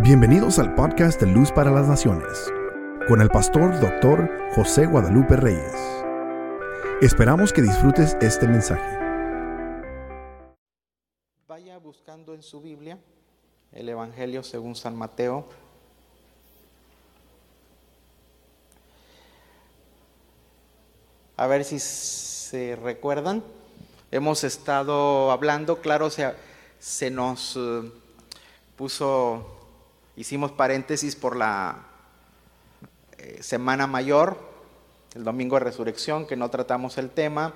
Bienvenidos al podcast de Luz para las Naciones, con el pastor doctor José Guadalupe Reyes. Esperamos que disfrutes este mensaje. Vaya buscando en su Biblia el Evangelio según San Mateo. A ver si se recuerdan. Hemos estado hablando, claro, se, se nos eh, puso, hicimos paréntesis por la eh, Semana Mayor, el Domingo de Resurrección, que no tratamos el tema,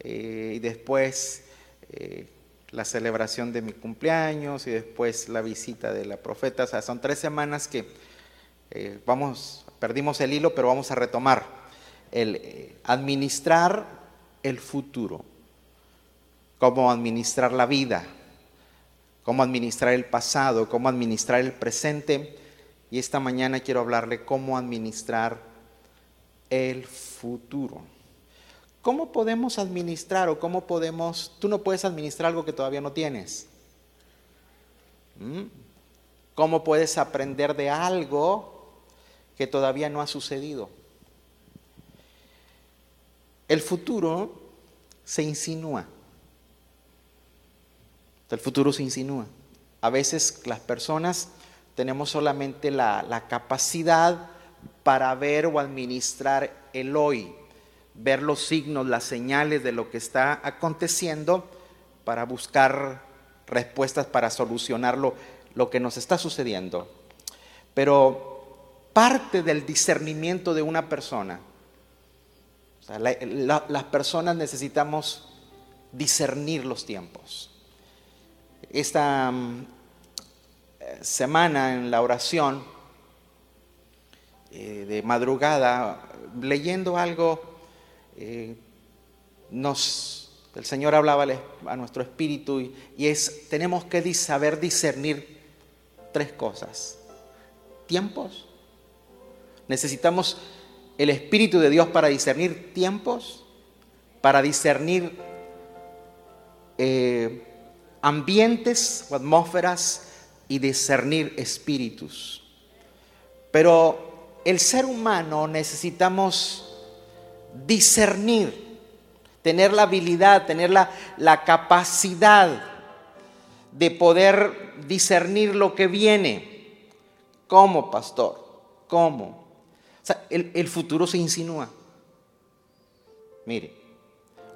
eh, y después la celebración de mi cumpleaños y después la visita de la profeta. O sea, son tres semanas que vamos, perdimos el hilo, pero vamos a retomar el administrar el futuro, cómo administrar la vida, cómo administrar el pasado, cómo administrar el presente. Y esta mañana quiero hablarle cómo administrar el futuro. ¿Cómo podemos administrar o cómo podemos... Tú no puedes administrar algo que todavía no tienes. ¿Mm? ¿Cómo puedes aprender de algo que todavía no ha sucedido? El futuro se insinúa. El futuro se insinúa. A veces las personas tenemos solamente la, capacidad para ver o administrar el hoy, ver los signos, las señales de lo que está aconteciendo para buscar respuestas para solucionar lo, que nos está sucediendo. Pero parte del discernimiento de una persona, las personas necesitamos discernir los tiempos esta mm, semana en la oración eh, de madrugada, leyendo algo, eh, nos, el Señor hablaba a nuestro espíritu y, y es, tenemos que saber discernir tres cosas. Tiempos. Necesitamos el Espíritu de Dios para discernir tiempos, para discernir eh, ambientes o atmósferas y discernir espíritus. Pero el ser humano necesitamos discernir, tener la habilidad, tener la, la capacidad de poder discernir lo que viene. ¿Cómo, pastor? ¿Cómo? O sea, el, el futuro se insinúa. Mire,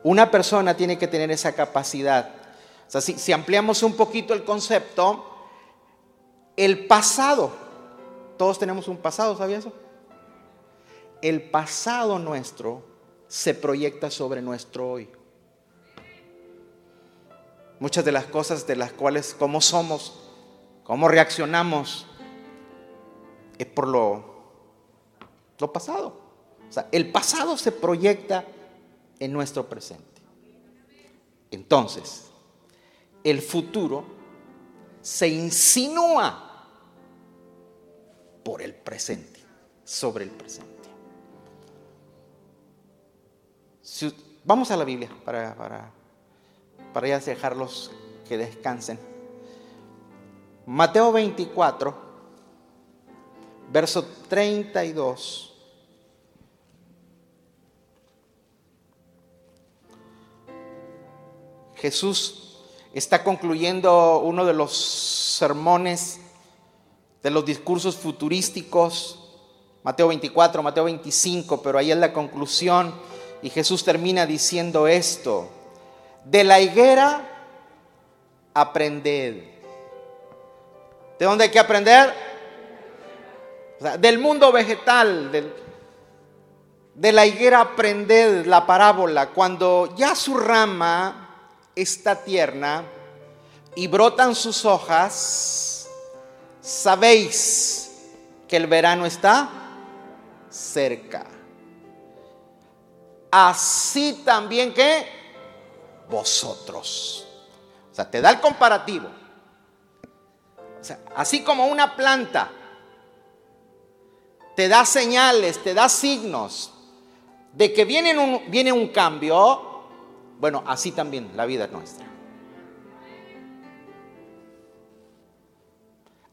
una persona tiene que tener esa capacidad o sea, si, ampliamos un poquito el concepto, el pasado, todos tenemos un pasado, ¿sabía eso? El pasado nuestro se proyecta sobre nuestro hoy. Muchas de las cosas de las cuales, cómo somos, cómo reaccionamos, es por lo, lo pasado. O sea, el pasado se proyecta en nuestro presente. Entonces, el futuro se insinúa por el presente, sobre el presente. vamos a la Biblia para, para, para ya dejarlos que descansen. Mateo 24, verso 32. Jesús está concluyendo uno de los sermones de los discursos futurísticos, Mateo 24, Mateo 25, pero ahí es la conclusión y Jesús termina diciendo esto, de la higuera aprended. ¿De dónde hay que aprender? del mundo vegetal, de la higuera aprended la parábola, cuando ya su rama está tierna y brotan sus hojas, sabéis que el verano está cerca. Así también que vosotros. O sea, te da el comparativo. O sea, así como una planta te da señales, te da signos de que viene un, viene un cambio, bueno, así también la vida es nuestra.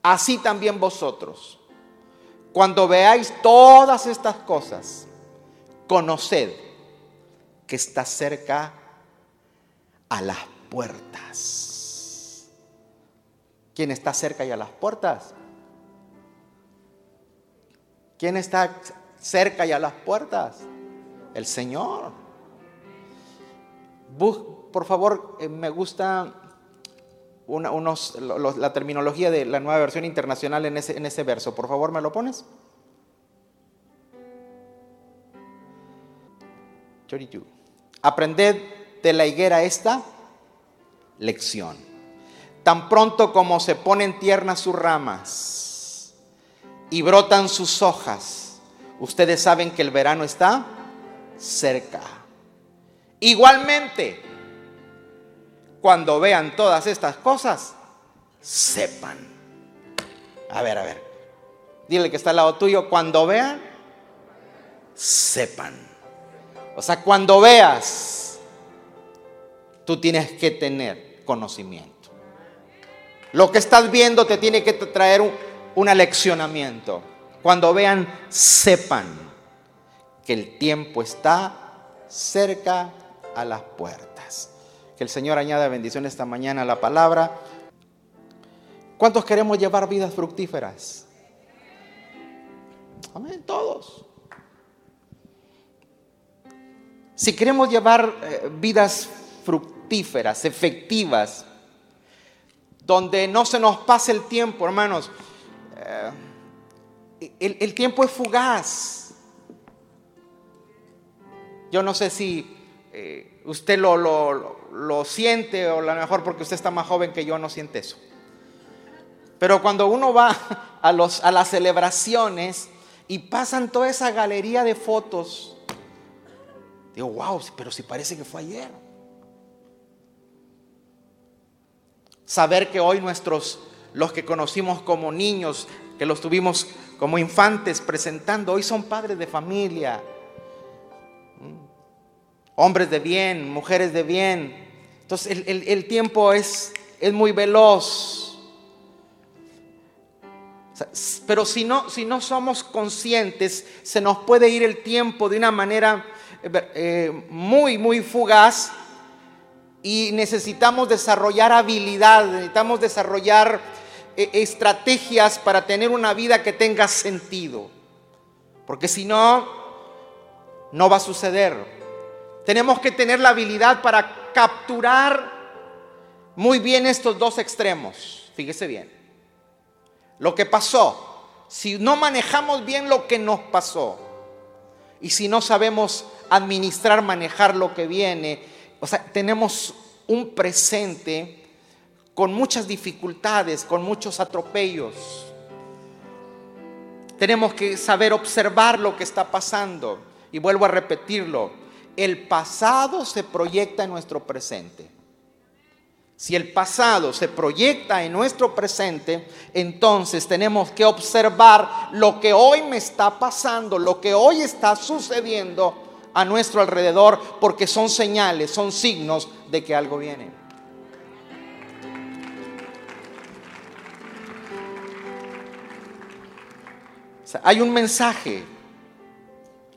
así también vosotros, cuando veáis todas estas cosas, conoced que está cerca a las puertas. ¿Quién está cerca y a las puertas? ¿Quién está cerca y a las puertas? El Señor. Por favor, eh, me gusta unos, la terminología de la nueva versión internacional en ese, en ese verso. Por favor, ¿me lo pones? 32. Aprended de la higuera esta lección. Tan pronto como se ponen tiernas sus ramas y brotan sus hojas, ustedes saben que el verano está cerca. Igualmente, cuando vean todas estas cosas, sepan. A ver, a ver. Dile que está al lado tuyo, cuando vean, sepan. O sea, cuando veas, tú tienes que tener conocimiento. Lo que estás viendo te tiene que traer un, un aleccionamiento. Cuando vean, sepan que el tiempo está cerca a las puertas. Que el Señor añada bendición esta mañana a la palabra. ¿Cuántos queremos llevar vidas fructíferas? Amén, todos. Si queremos llevar eh, vidas fructíferas, efectivas, donde no se nos pase el tiempo, hermanos, eh, el tiempo es fugaz. Yo no sé si eh, usted lo, lo, siente o a lo mejor porque usted está más joven que yo no siente eso. Pero cuando uno va a, los, a las celebraciones y pasan toda esa galería de fotos, digo, wow, pero si parece que fue ayer. Saber que hoy nuestros, los que conocimos como niños, que los tuvimos como infantes presentando, hoy son padres de familia, hombres de bien, mujeres de bien. Entonces el, tiempo es, es, muy veloz. Pero si no, si no somos conscientes, se nos puede ir el tiempo de una manera eh, muy, muy fugaz y necesitamos desarrollar habilidad, necesitamos desarrollar eh, estrategias para tener una vida que tenga sentido. Porque si no, no va a suceder. Tenemos que tener la habilidad para capturar muy bien estos dos extremos. Fíjese bien. Lo que pasó. Si no manejamos bien lo que nos pasó. Y si no sabemos administrar, manejar lo que viene. O sea, tenemos un presente con muchas dificultades, con muchos atropellos. Tenemos que saber observar lo que está pasando. Y vuelvo a repetirlo el pasado se proyecta en nuestro presente. Si el pasado se proyecta en nuestro presente, entonces tenemos que observar lo que hoy me está pasando, lo que hoy está sucediendo a nuestro alrededor, porque son señales, son signos de que algo viene. hay un mensaje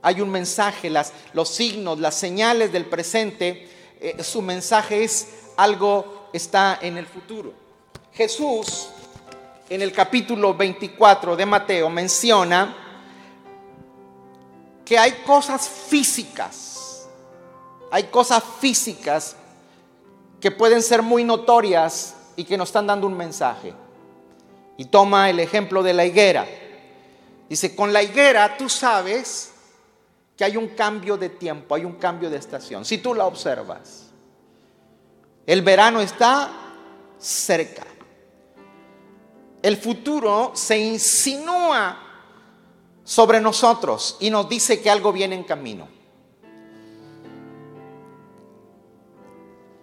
hay un mensaje, los signos, las señales del presente, eh, su mensaje es algo está en el futuro. Jesús en el capítulo 24 de Mateo menciona que hay cosas físicas, hay cosas físicas que pueden ser muy notorias y que nos están dando un mensaje. Y toma el ejemplo de la higuera. Dice, con la higuera tú sabes que hay un cambio de tiempo, hay un cambio de estación. Si tú la observas, el verano está cerca. El futuro se insinúa sobre nosotros y nos dice que algo viene en camino.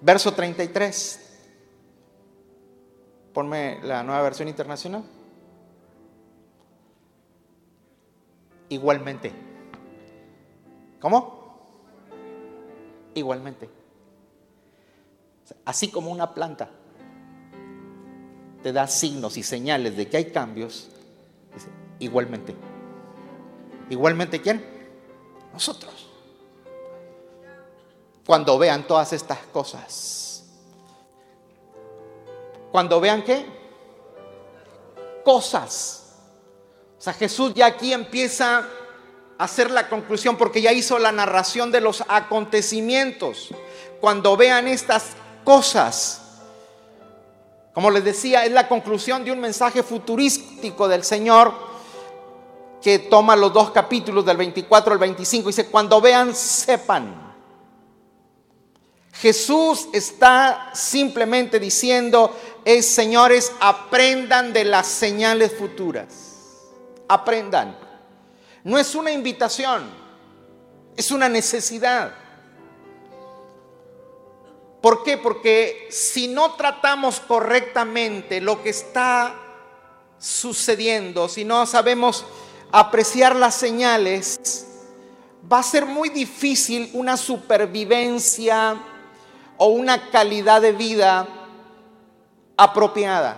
Verso 33. Ponme la nueva versión internacional. Igualmente. ¿Cómo? Igualmente. Así como una planta te da signos y señales de que hay cambios, igualmente. ¿Igualmente quién? Nosotros. Cuando vean todas estas cosas. Cuando vean qué? Cosas. O sea, Jesús ya aquí empieza hacer la conclusión porque ya hizo la narración de los acontecimientos. Cuando vean estas cosas, como les decía, es la conclusión de un mensaje futurístico del Señor que toma los dos capítulos del 24 al 25. Dice, cuando vean, sepan. Jesús está simplemente diciendo, es señores, aprendan de las señales futuras. Aprendan. No es una invitación, es una necesidad. ¿Por qué? Porque si no tratamos correctamente lo que está sucediendo, si no sabemos apreciar las señales, va a ser muy difícil una supervivencia o una calidad de vida apropiada.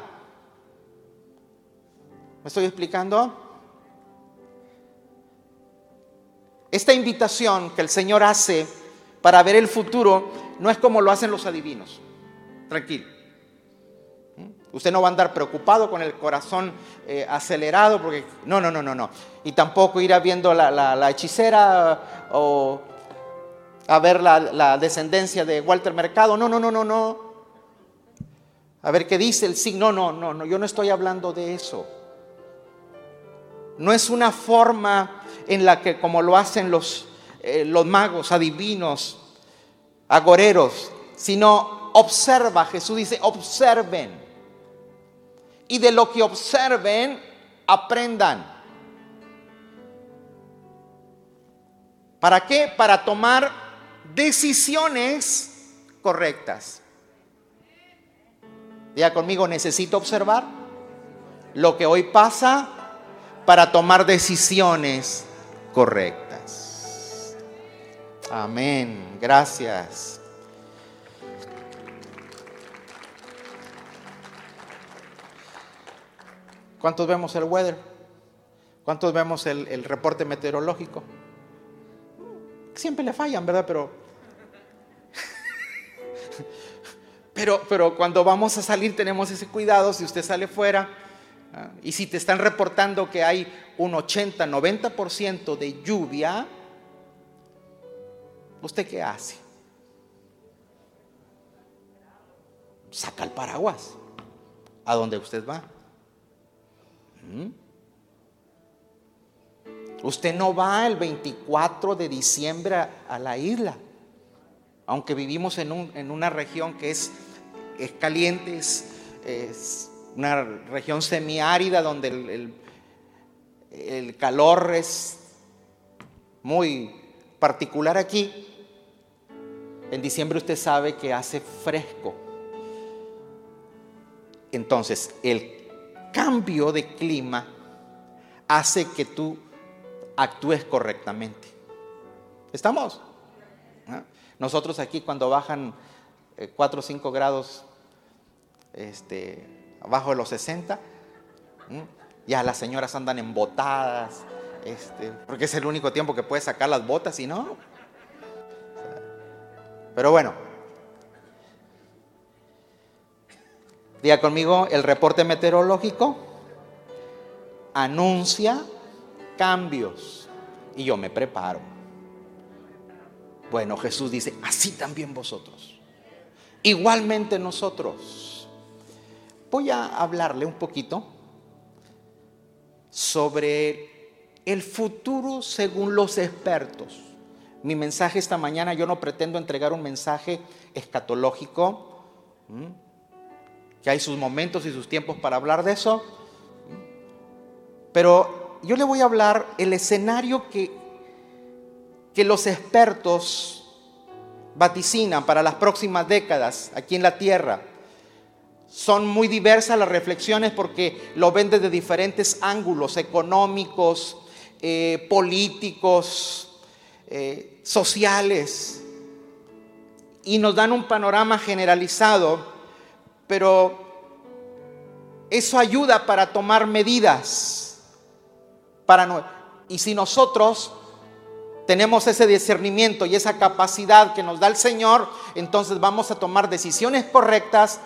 ¿Me estoy explicando? Esta invitación que el Señor hace para ver el futuro no es como lo hacen los adivinos. Tranquilo. ¿Mm? Usted no va a andar preocupado con el corazón eh, acelerado porque no, no, no, no, no. Y tampoco ir a viendo la, hechicera o a ver la, la, descendencia de Walter Mercado. No, no, no, no, no. A ver qué dice el signo. No, no, no, yo no estoy hablando de eso. No es una forma en la que como lo hacen los, eh, los magos adivinos agoreros, sino observa. Jesús dice, observen. Y de lo que observen, aprendan. ¿Para qué? Para tomar decisiones correctas. Diga conmigo, necesito observar lo que hoy pasa para tomar decisiones correctas. Amén. Gracias. ¿Cuántos vemos el weather? ¿Cuántos vemos el, reporte meteorológico? Siempre le fallan, ¿verdad? Pero, pero, pero cuando vamos a salir tenemos ese cuidado. Si usted sale fuera. Y si te están reportando que hay un 80, 90% de lluvia, ¿usted qué hace? Saca el paraguas a donde usted va. ¿Mm? Usted no va el 24 de diciembre a, la isla, aunque vivimos en, una región que es, caliente, es, una región semiárida donde el, el calor es muy particular aquí. En diciembre usted sabe que hace fresco. Entonces, el cambio de clima hace que tú actúes correctamente. ¿Estamos? ¿Ah? Nosotros aquí cuando bajan 4 eh, o 5 grados este, abajo de los 60, ya las señoras andan embotadas, este, porque es el único tiempo que puede sacar las botas y no, pero bueno, diga conmigo, el reporte meteorológico anuncia cambios y yo me preparo. Bueno, Jesús dice, así también vosotros. Igualmente nosotros. Voy a hablarle un poquito sobre el futuro según los expertos. Mi mensaje esta mañana, yo no pretendo entregar un mensaje escatológico, que hay sus momentos y sus tiempos para hablar de eso, pero yo le voy a hablar el escenario que, que los expertos vaticinan para las próximas décadas aquí en la tierra. Son muy diversas las reflexiones porque lo ven desde diferentes ángulos económicos, eh, políticos, eh, sociales y nos dan un panorama generalizado, pero eso ayuda para tomar medidas. Para no, y si nosotros tenemos ese discernimiento y esa capacidad que nos da el Señor, entonces vamos a tomar decisiones correctas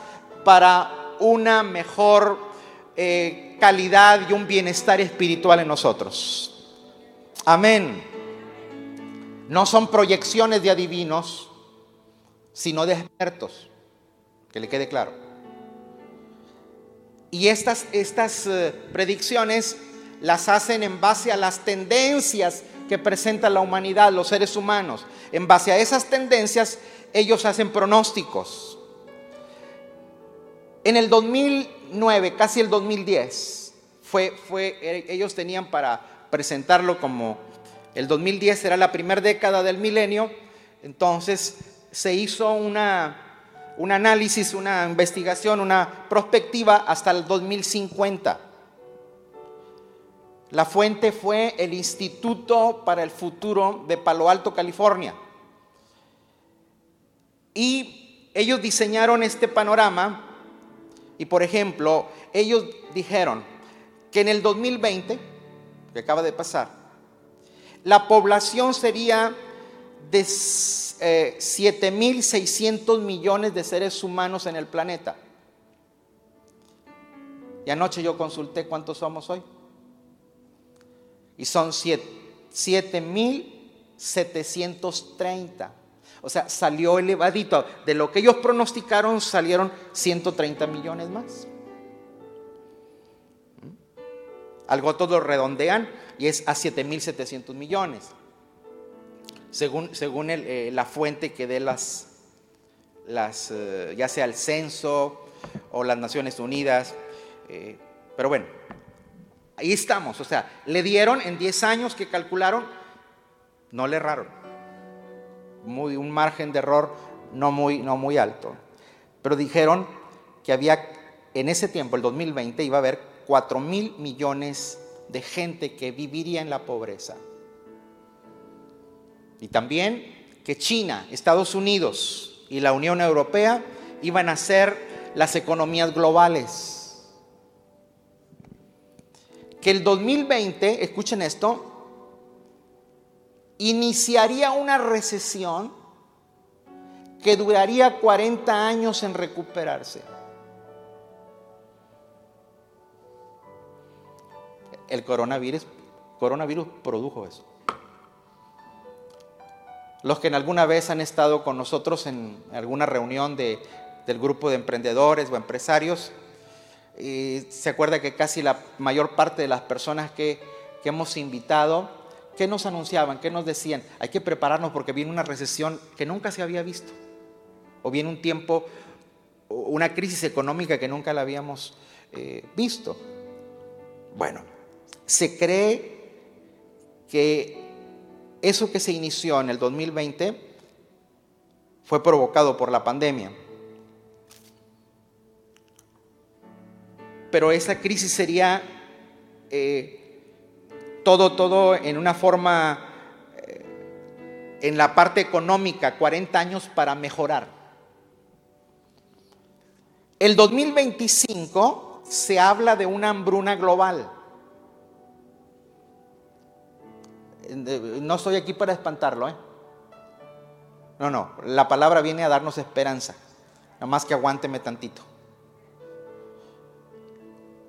para una mejor eh, calidad y un bienestar espiritual en nosotros. Amén. No son proyecciones de adivinos, sino de expertos. Que le quede claro. Y estas, estas eh, predicciones las hacen en base a las tendencias que presenta la humanidad, los seres humanos. En base a esas tendencias, ellos hacen pronósticos. En el 2009, casi el 2010, fue, fue, ellos tenían para presentarlo como el 2010 era la primera década del milenio, entonces se hizo una, un análisis, una investigación, una prospectiva hasta el 2050. La fuente fue el Instituto para el Futuro de Palo Alto, California. Y ellos diseñaron este panorama y, por ejemplo, ellos dijeron que en el 2020, que acaba de pasar, la población sería de 7.600 eh, millones de seres humanos en el planeta. Y anoche yo consulté cuántos somos hoy y son 7.730. O sea, salió elevadito. De lo que ellos pronosticaron salieron 130 millones más. ¿Mm? Algo todo redondean y es a 7.700 millones. Según, según eh, la fuente que dé las, las eh, ya sea el censo o las Naciones Unidas. Eh, pero bueno, Ahí estamos, o sea, le dieron en 10 años que calcularon, no le erraron. Un margen de error no muy, no muy alto. Pero dijeron que había, en ese tiempo, el 2020, iba a haber 4 mil millones de gente que viviría en la pobreza. Y también que China, Estados Unidos y la Unión Europea iban a ser las economías globales que el 2020, escuchen esto, iniciaría una recesión que duraría 40 años en recuperarse. El coronavirus, coronavirus produjo eso. Los que en alguna vez han estado con nosotros en alguna reunión de, del grupo de emprendedores o empresarios, y se acuerda que casi la mayor parte de las personas que, que hemos invitado, ¿qué nos anunciaban? ¿Qué nos decían? Hay que prepararnos porque viene una recesión que nunca se había visto. O viene un tiempo, una crisis económica que nunca la habíamos eh, visto. Bueno, se cree que eso que se inició en el 2020 fue provocado por la pandemia. pero esa crisis sería eh, todo, todo en una forma, eh, en la parte económica, 40 años para mejorar. El 2025 se habla de una hambruna global. No estoy aquí para espantarlo, ¿eh? No, no, la palabra viene a darnos esperanza. Nada más que aguánteme tantito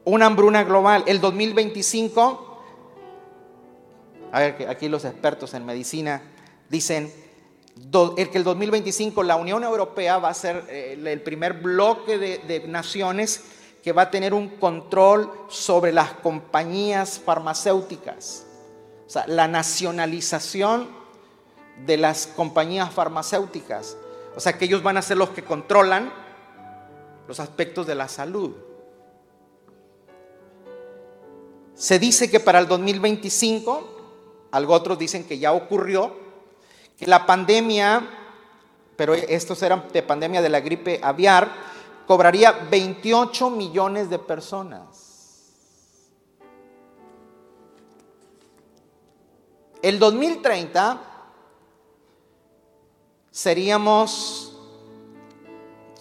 una hambruna global. El 2025, a ver, aquí los expertos en medicina dicen que el 2025 la Unión Europea va a ser eh, el primer bloque de, de naciones que va a tener un control sobre las compañías farmacéuticas. O sea, la nacionalización de las compañías farmacéuticas. O sea, que ellos van a ser los que controlan los aspectos de la salud. Se dice que para el 2025, algo otros dicen que ya ocurrió, que la pandemia, pero estos eran de pandemia de la gripe aviar, cobraría 28 millones de personas. El 2030 seríamos,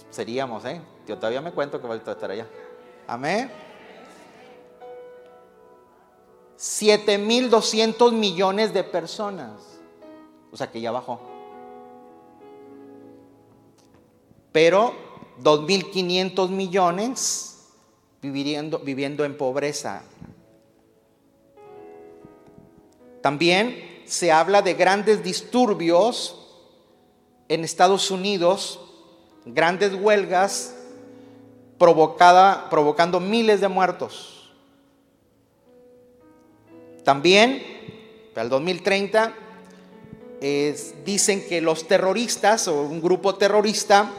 seríamos, ¿eh? Yo todavía me cuento que voy a estar allá. Amén. 7.200 millones de personas. O sea que ya bajó. Pero 2.500 millones viviendo, viviendo en pobreza. También se habla de grandes disturbios en Estados Unidos, grandes huelgas provocada, provocando miles de muertos. También, para el 2030, dicen que los terroristas o un grupo terrorista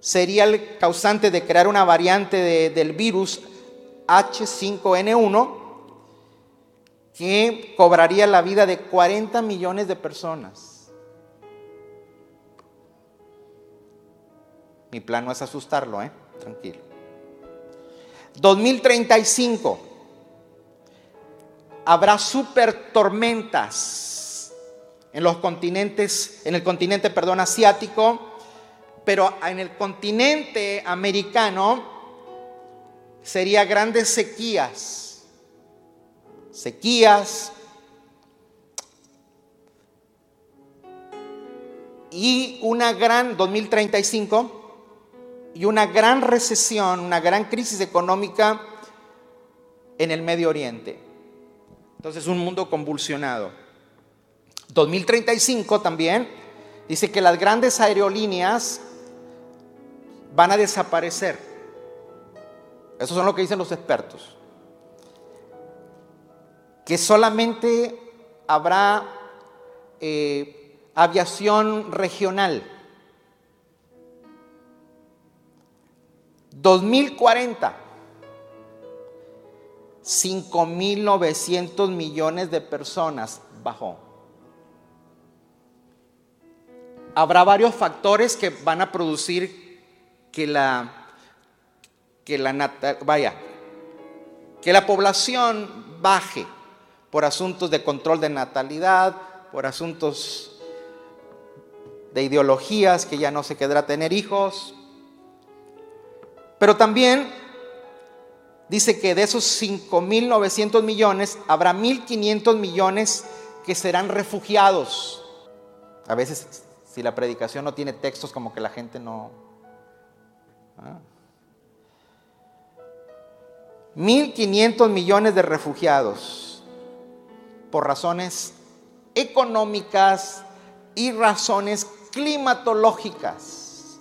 sería el causante de crear una variante del virus H5N1 que cobraría la vida de 40 millones de personas. Mi plan no es asustarlo, ¿eh? Tranquilo. 2035 habrá super tormentas en los continentes, en el continente, perdón, asiático, pero en el continente americano sería grandes sequías. Sequías. Y una gran 2035 y una gran recesión, una gran crisis económica en el Medio Oriente. Entonces, un mundo convulsionado. 2035 también dice que las grandes aerolíneas van a desaparecer. Eso son lo que dicen los expertos. Que solamente habrá eh, aviación regional 2040, 5.900 millones de personas bajó. Habrá varios factores que van a producir que la, que la, vaya, que la población baje por asuntos de control de natalidad, por asuntos de ideologías que ya no se quedará tener hijos, pero también dice que de esos 5.900 millones, habrá 1.500 millones que serán refugiados. A veces, si la predicación no tiene textos, como que la gente no... 1.500 ¿ah? millones de refugiados por razones económicas y razones climatológicas.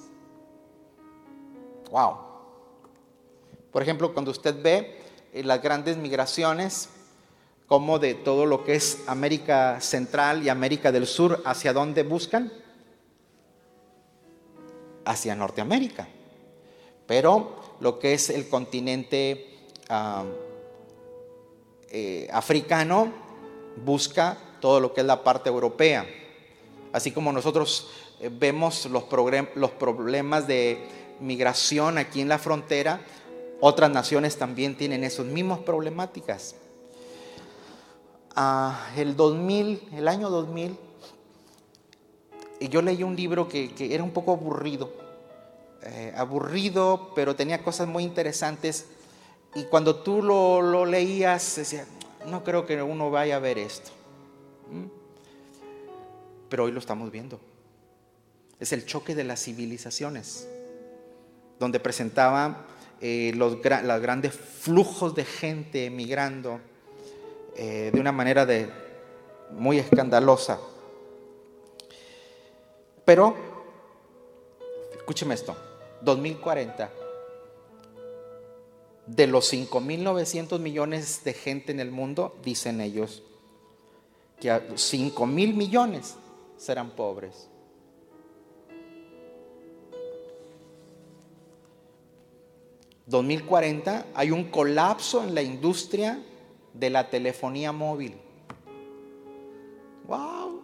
Wow. Por ejemplo, cuando usted ve eh, las grandes migraciones, como de todo lo que es América Central y América del Sur, ¿hacia dónde buscan? Hacia Norteamérica. Pero lo que es el continente eh, africano busca todo lo que es la parte europea. Así como nosotros eh, vemos los, los problemas de migración aquí en la frontera, otras naciones también tienen esas mismas problemáticas. Ah, el 2000, el año 2000, yo leí un libro que, era un poco aburrido, eh, aburrido, pero tenía cosas muy interesantes. Y cuando tú lo, leías, decía, no creo que uno vaya a ver esto. ¿Mm? Pero hoy lo estamos viendo. Es el choque de las civilizaciones, donde presentaba eh, los, grandes flujos de gente emigrando eh, de una manera de, muy escandalosa. Pero, escúcheme esto, 2040, de los 5.900 millones de gente en el mundo, dicen ellos, que 5.000 millones serán pobres. 2040 hay un colapso en la industria de la telefonía móvil. ¡Wow!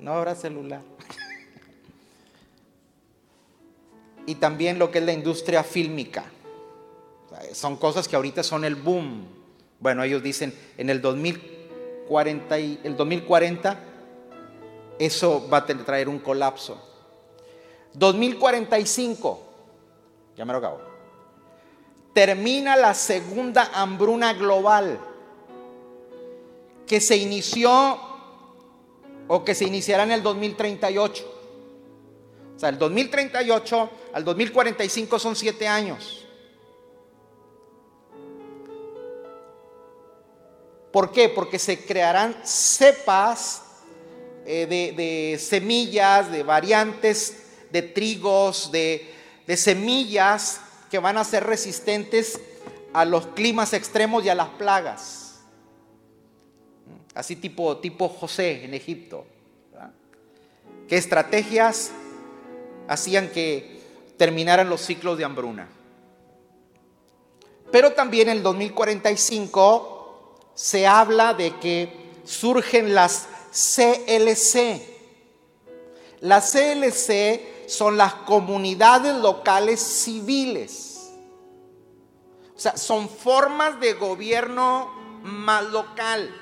No habrá celular. y también lo que es la industria fílmica. Son cosas que ahorita son el boom. Bueno, ellos dicen en el 2040, el 2040 eso va a traer un colapso. 2045, ya me lo acabo. Termina la segunda hambruna global que se inició o que se iniciará en el 2038. O sea, el 2038 al 2045 son siete años. ¿Por qué? Porque se crearán cepas eh, de, semillas, de variantes, de trigos, de, de semillas que van a ser resistentes a los climas extremos y a las plagas. Así tipo, tipo José en Egipto. ¿Qué estrategias hacían que terminaran los ciclos de hambruna? Pero también en el 2045 se habla de que surgen las CLC. Las CLC son las comunidades locales civiles. O sea, son formas de gobierno más local.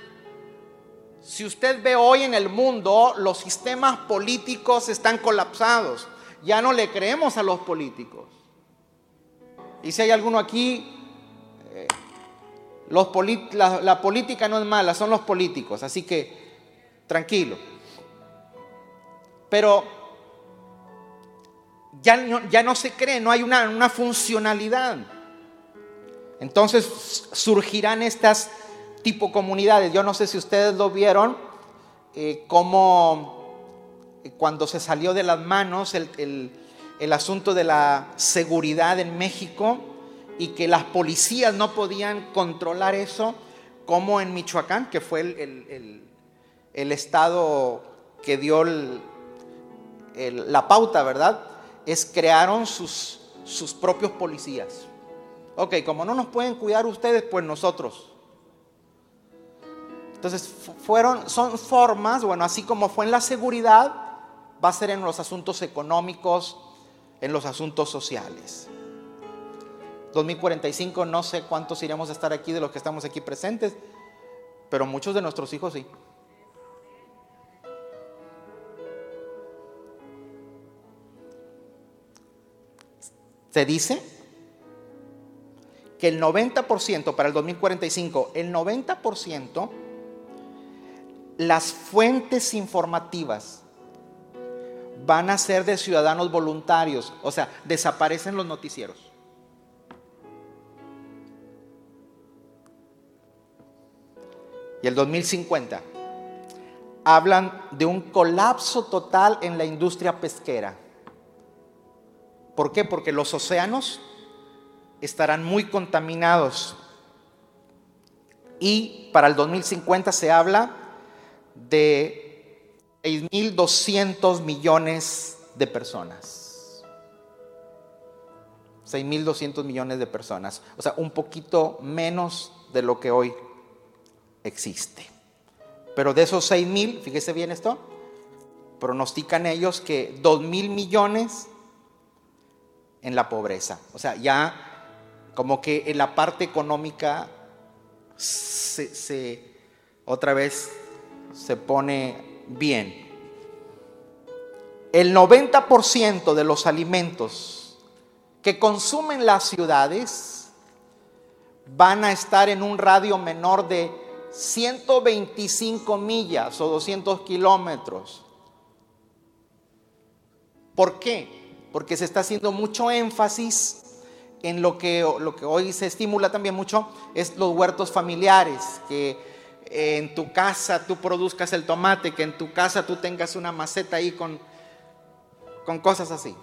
Si usted ve hoy en el mundo, los sistemas políticos están colapsados. Ya no le creemos a los políticos. Y si hay alguno aquí, eh, los la, la política no es mala, son los políticos. Así que tranquilo. Pero ya no, ya no se cree, no hay una, funcionalidad. Entonces surgirán estas tipo comunidades. Yo no sé si ustedes lo vieron, eh, como eh, cuando se salió de las manos el, asunto de la seguridad en México y que las policías no podían controlar eso, como en Michoacán, que fue el el Estado que dio la pauta, ¿verdad? Es crearon sus, sus propios policías. Ok, como no nos pueden cuidar ustedes, pues nosotros. Entonces, fueron, son formas, bueno, así como fue en la seguridad, va a ser en los asuntos económicos, en los asuntos sociales. 2045, no sé cuántos iremos a estar aquí de los que estamos aquí presentes, pero muchos de nuestros hijos sí. Se dice que el 90% para el 2045, el 90% las fuentes informativas van a ser de ciudadanos voluntarios, o sea, desaparecen los noticieros. Y el 2050 hablan de un colapso total en la industria pesquera. ¿Por qué? Porque los océanos estarán muy contaminados. Y para el 2050 se habla de 6.200 millones de personas. 6.200 millones de personas. O sea, un poquito menos de lo que hoy existe. Pero de esos 6.000, fíjese bien esto, pronostican ellos que 2.000 millones en la pobreza. O sea, ya como que en la parte económica se, otra vez se pone bien. El 90% de los alimentos que consumen las ciudades van a estar en un radio menor de 125 millas o 200 kilómetros. ¿Por qué? Porque se está haciendo mucho énfasis en lo que, lo que hoy se estimula también mucho, es los huertos familiares, que en tu casa tú produzcas el tomate, que en tu casa tú tengas una maceta ahí con, con cosas así.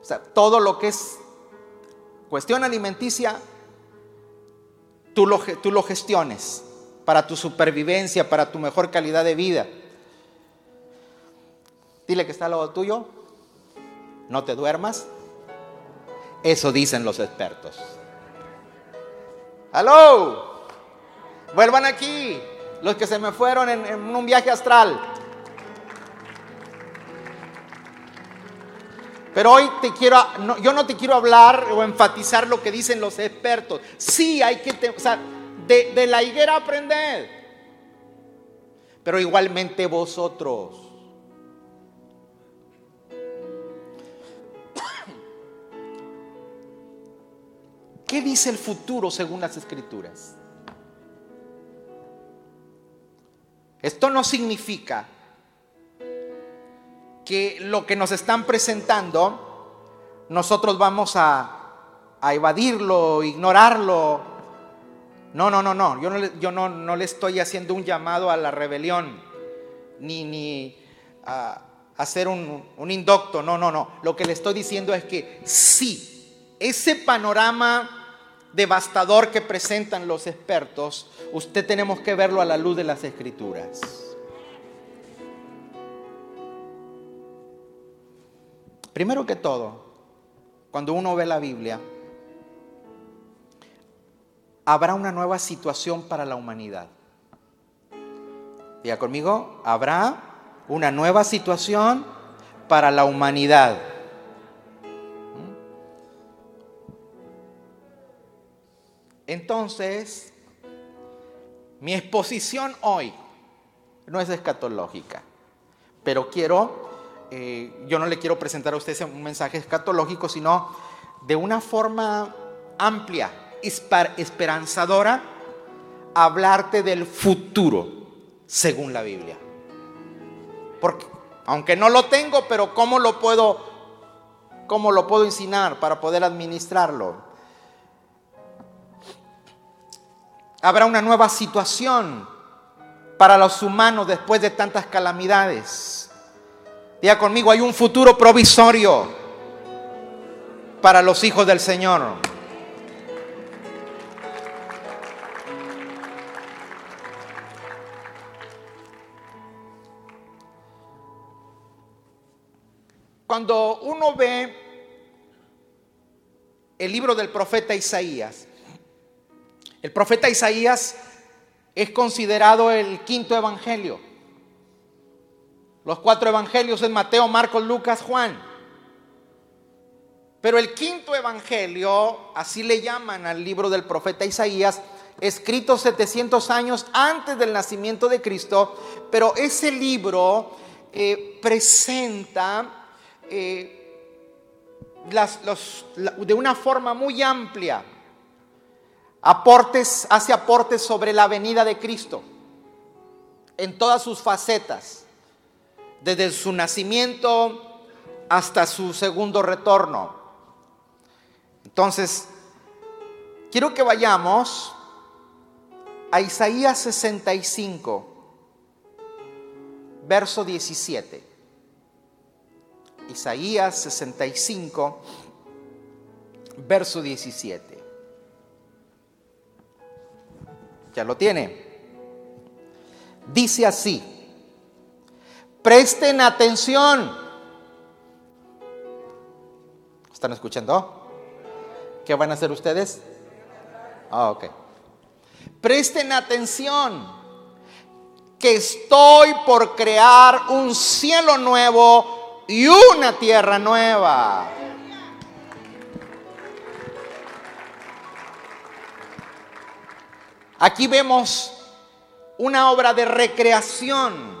O sea, todo lo que es cuestión alimenticia, tú lo, tú lo gestiones para tu supervivencia, para tu mejor calidad de vida. Dile que está al lado tuyo. No te duermas. Eso dicen los expertos. ¡Aló! Vuelvan aquí, los que se me fueron en, un viaje astral. Pero hoy te quiero, yo no te quiero hablar o enfatizar lo que dicen los expertos. Sí, hay que, o sea, de, de la higuera aprender. Pero igualmente vosotros. ¿Qué dice el futuro según las escrituras? Esto no significa que lo que nos están presentando nosotros vamos a, evadirlo, ignorarlo. No, no, no, no. Yo, no, yo no, no, le estoy haciendo un llamado a la rebelión, ni, ni a hacer un, un indocto. No, no, no. Lo que le estoy diciendo es que sí, ese panorama devastador que presentan los expertos, usted tenemos que verlo a la luz de las escrituras. Primero que todo, cuando uno ve la Biblia, habrá una nueva situación para la humanidad. Diga conmigo, habrá una nueva situación para la humanidad. Entonces, mi exposición hoy no es escatológica, pero quiero, eh, yo no le quiero presentar a ustedes un mensaje escatológico, sino de una forma amplia, esperanzadora, hablarte del futuro según la Biblia. Porque, aunque no lo tengo, pero ¿cómo lo puedo, cómo lo puedo ensinar para poder administrarlo? Habrá una nueva situación para los humanos después de tantas calamidades. Diga conmigo, hay un futuro provisorio para los hijos del Señor. Cuando uno ve el libro del profeta Isaías, el profeta Isaías es considerado el quinto evangelio. Los cuatro evangelios es Mateo, Marcos, Lucas, Juan. Pero el quinto evangelio, así le llaman al libro del profeta Isaías, escrito 700 años antes del nacimiento de Cristo, pero ese libro eh, presenta eh, de una forma muy amplia Aportes, hace aportes sobre la venida de Cristo en todas sus facetas, desde su nacimiento hasta su segundo retorno. Entonces, quiero que vayamos a Isaías 65, verso 17. Isaías 65, verso 17. Ya lo tiene. Dice así, presten atención. ¿Están escuchando? ¿Qué van a hacer ustedes? Ah, ok. Presten atención, que estoy por crear un cielo nuevo y una tierra nueva. Aquí vemos una obra de recreación.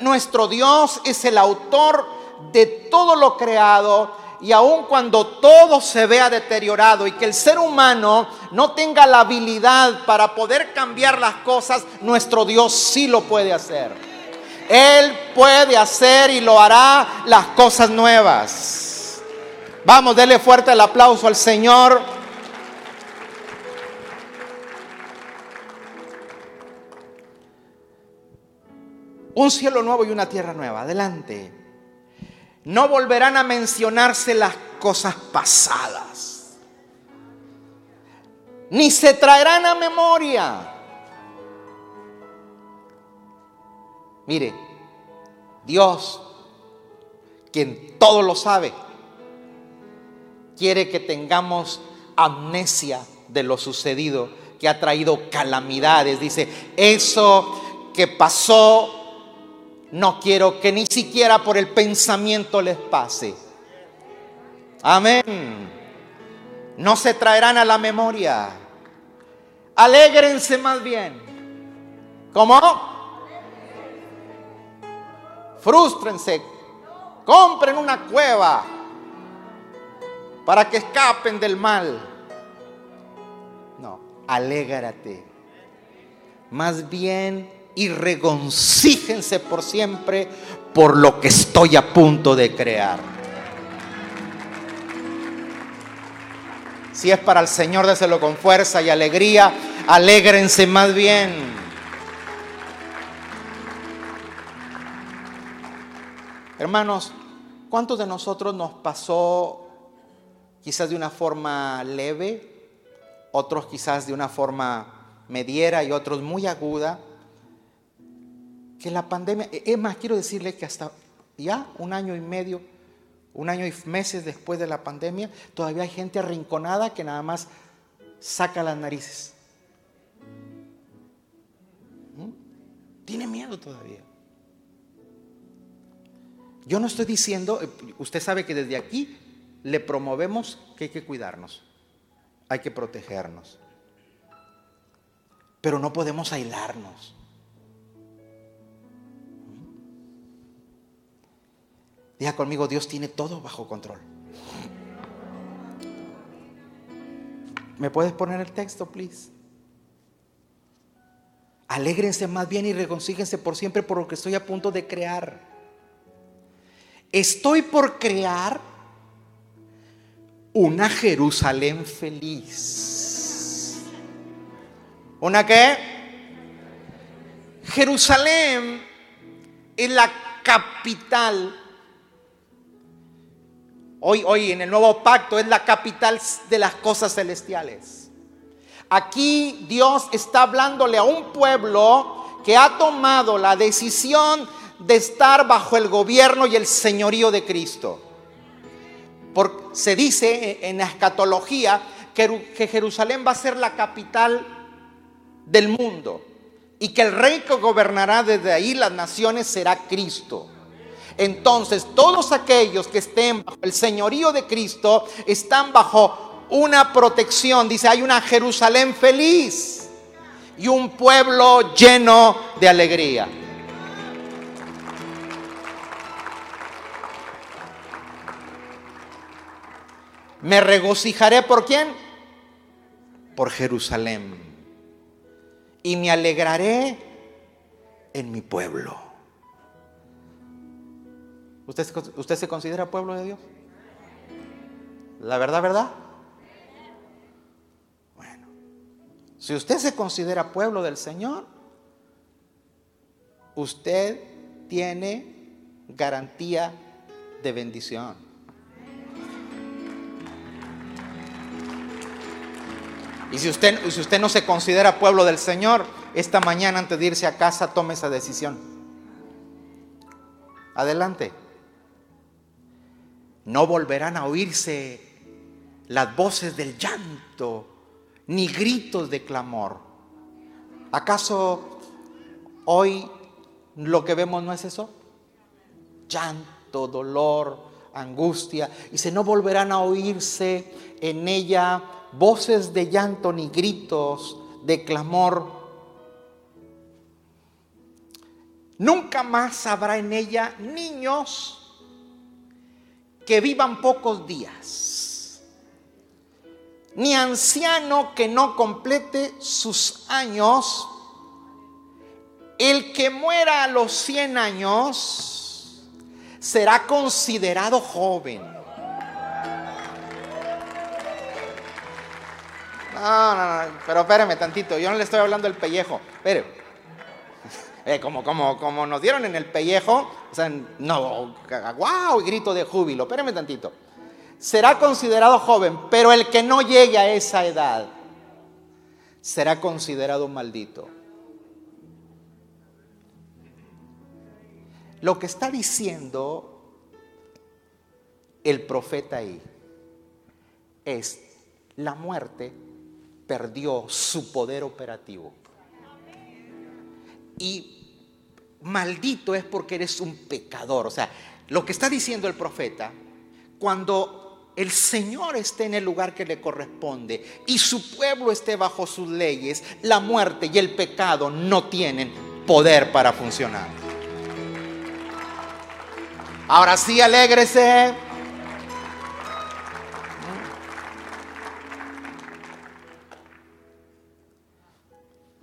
nuestro Dios es el autor de todo lo creado y aun cuando todo se vea deteriorado y que el ser humano no tenga la habilidad para poder cambiar las cosas, nuestro Dios sí lo puede hacer. Él puede hacer y lo hará las cosas nuevas. Vamos, dele fuerte el aplauso al Señor. Un cielo nuevo y una tierra nueva. Adelante. No volverán a mencionarse las cosas pasadas. Ni se traerán a memoria. Mire, Dios, quien todo lo sabe, quiere que tengamos amnesia de lo sucedido, que ha traído calamidades. Dice, eso que pasó no quiero que ni siquiera por el pensamiento les pase. Amén. No se traerán a la memoria. Alégrense más bien. ¿Cómo? Frústrense. Compren una cueva. para que escapen del mal. No, alégrate. Más bien, y regoncíjense por siempre por lo que estoy a punto de crear. Si es para el Señor, déselo con fuerza y alegría. Alégrense más bien. Hermanos, ¿cuántos de nosotros nos pasó quizás de una forma leve, otros quizás de una forma mediera y otros muy aguda? Que la pandemia, es más, quiero decirle que hasta ya un año y medio un año y meses después de la pandemia, todavía hay gente arrinconada que nada más saca las narices. ¿Mm? Tiene miedo todavía. Yo no estoy diciendo, eh, usted sabe que desde aquí le promovemos que hay que cuidarnos, hay que protegernos, pero no podemos aislarnos. Diga conmigo, Dios tiene todo bajo control. ¿Me puedes poner el texto, please? Alégrense más bien y reconcíguense por siempre por lo que estoy a punto de crear. Estoy por crear una Jerusalén feliz. ¿Una qué? Jerusalén es la capital Hoy, hoy en el nuevo pacto es la capital de las cosas celestiales. Aquí Dios está hablándole a un pueblo que ha tomado la decisión de estar bajo el gobierno y el señorío de Cristo. Porque se dice en la escatología que Jerusalén va a ser la capital del mundo y que el rey que gobernará desde ahí las naciones será Cristo. Entonces todos aquellos que estén bajo el señorío de Cristo están bajo una protección. Dice, hay una Jerusalén feliz y un pueblo lleno de alegría. Me regocijaré por quién? Por Jerusalén. Y me alegraré en mi pueblo. ¿Usted, se considera pueblo de Dios? ¿La verdad, verdad? Bueno, si usted se considera pueblo del Señor, usted tiene garantía de bendición. Y si usted, si usted no se considera pueblo del Señor, esta mañana antes de irse a casa tome esa decisión. Adelante no volverán a oírse las voces del llanto, ni gritos de clamor. ¿Acaso hoy lo que vemos no es eso? Llanto, dolor, angustia. Y se no volverán a oírse en ella voces de llanto ni gritos de clamor. Nunca más habrá en ella niños que vivan pocos días, ni anciano que no complete sus años, el que muera a los 100 años será considerado joven. No, no, no, pero espérame tantito, yo no le estoy hablando del pellejo. Espere. Eh, como, como, como nos dieron en el pellejo, o sea, no, wow, grito de júbilo, espérame tantito. Será considerado joven, pero el que no llegue a esa edad será considerado maldito. Lo que está diciendo el profeta ahí es, la muerte perdió su poder operativo. Y maldito es porque eres un pecador. O sea, lo que está diciendo el profeta, cuando el Señor esté en el lugar que le corresponde y su pueblo esté bajo sus leyes, la muerte y el pecado no tienen poder para funcionar. Ahora sí, alégrese.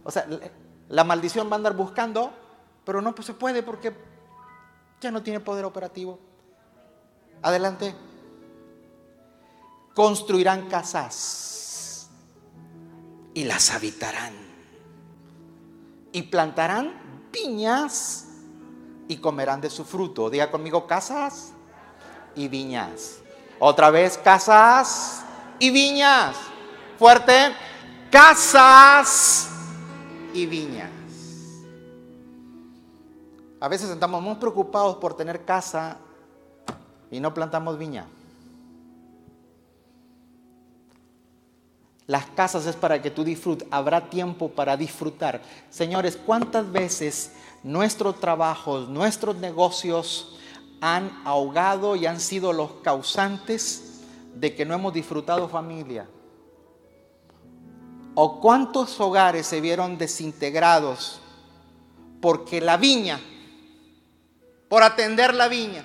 O sea, la maldición va a andar buscando pero no pues se puede porque ya no tiene poder operativo. Adelante. Construirán casas y las habitarán. Y plantarán viñas y comerán de su fruto. Diga conmigo casas y viñas. Otra vez casas y viñas. Fuerte. Casas y viñas. A veces estamos muy preocupados por tener casa y no plantamos viña. Las casas es para que tú disfrutes, habrá tiempo para disfrutar. Señores, ¿cuántas veces nuestros trabajos, nuestros negocios han ahogado y han sido los causantes de que no hemos disfrutado familia? ¿O cuántos hogares se vieron desintegrados porque la viña por atender la viña.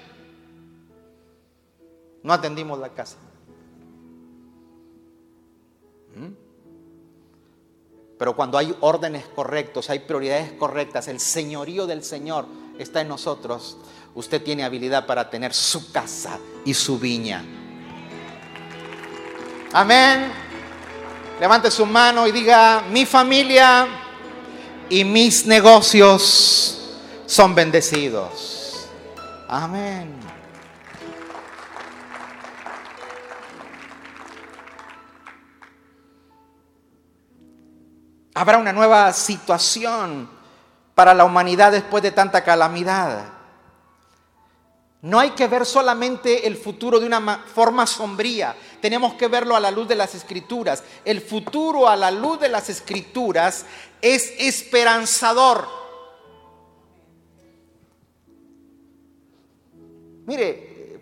No atendimos la casa. ¿Mm? Pero cuando hay órdenes correctos, hay prioridades correctas, el señorío del Señor está en nosotros, usted tiene habilidad para tener su casa y su viña. Amén. Levante su mano y diga, mi familia y mis negocios son bendecidos. Amén. Habrá una nueva situación para la humanidad después de tanta calamidad. No hay que ver solamente el futuro de una forma sombría, tenemos que verlo a la luz de las escrituras. El futuro a la luz de las escrituras es esperanzador. Mire,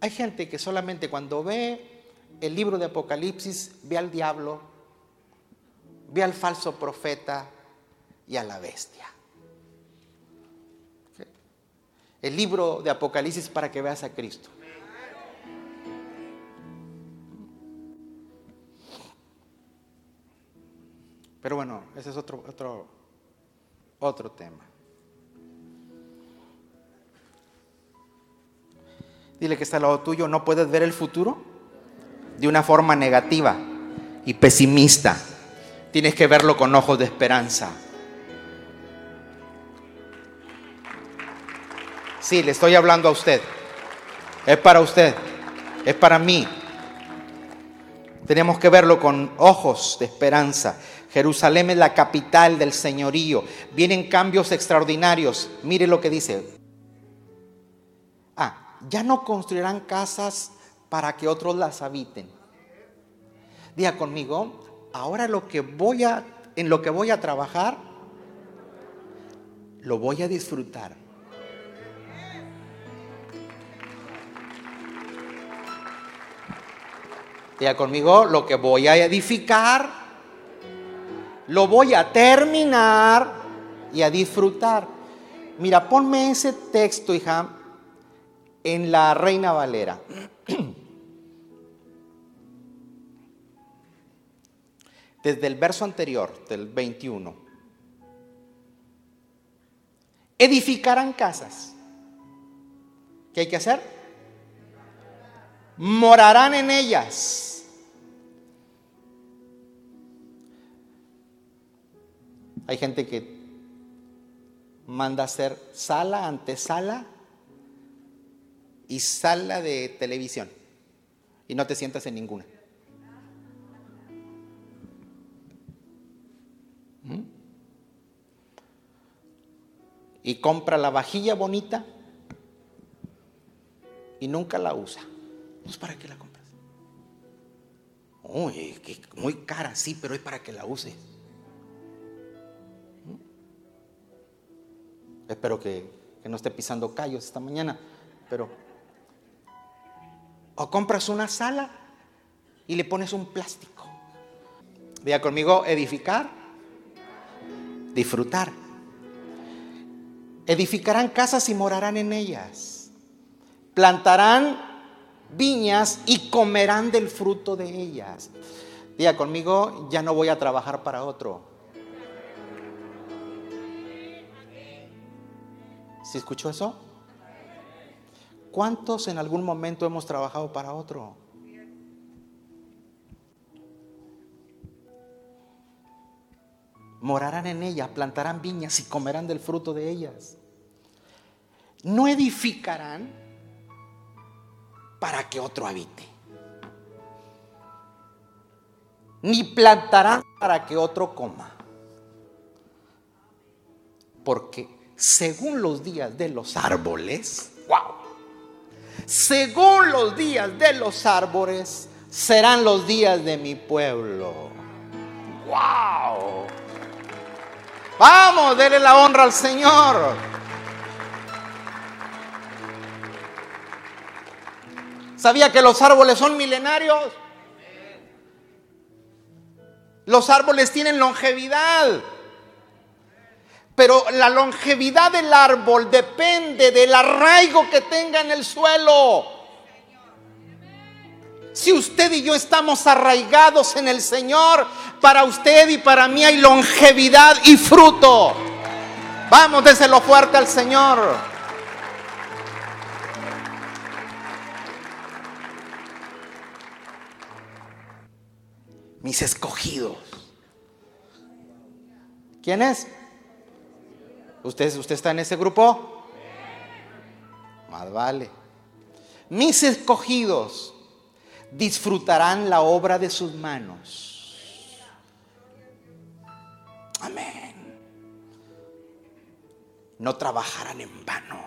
hay gente que solamente cuando ve el libro de Apocalipsis ve al diablo, ve al falso profeta y a la bestia. El libro de Apocalipsis para que veas a Cristo. Pero bueno, ese es otro, otro, otro tema. Dile que está al lado tuyo, no puedes ver el futuro de una forma negativa y pesimista. Tienes que verlo con ojos de esperanza. Sí, le estoy hablando a usted. Es para usted. Es para mí. Tenemos que verlo con ojos de esperanza. Jerusalén es la capital del señorío. Vienen cambios extraordinarios. Mire lo que dice ya no construirán casas para que otros las habiten. Diga conmigo, ahora lo que voy a, en lo que voy a trabajar, lo voy a disfrutar. Diga conmigo, lo que voy a edificar, lo voy a terminar y a disfrutar. Mira, ponme ese texto, hija, en la Reina Valera. Desde el verso anterior, del 21. Edificarán casas. ¿Qué hay que hacer? Morarán en ellas. Hay gente que manda hacer sala, antesala y sala de televisión y no te sientas en ninguna. ¿Mm? Y compra la vajilla bonita y nunca la usa. Pues ¿para qué la compras? Uy, muy cara, sí, pero es para que la use. ¿Mm? Espero que, que no esté pisando callos esta mañana, pero o compras una sala y le pones un plástico. Vea conmigo, edificar, disfrutar. Edificarán casas y morarán en ellas. Plantarán viñas y comerán del fruto de ellas. Diga conmigo, ya no voy a trabajar para otro. ¿Sí escuchó eso? ¿Cuántos en algún momento hemos trabajado para otro? Morarán en ellas, plantarán viñas y comerán del fruto de ellas. No edificarán para que otro habite. Ni plantarán para que otro coma. Porque según los días de los árboles, wow, según los días de los árboles serán los días de mi pueblo. Wow. Vamos, denle la honra al Señor. ¿Sabía que los árboles son milenarios? Los árboles tienen longevidad. Pero la longevidad del árbol depende del arraigo que tenga en el suelo. Si usted y yo estamos arraigados en el Señor, para usted y para mí hay longevidad y fruto. Vamos, déselo fuerte al Señor. mis escogidos. ¿Quién es? ¿Usted, ¿Usted está en ese grupo? Más vale. Mis escogidos disfrutarán la obra de sus manos. Amén. No trabajarán en vano,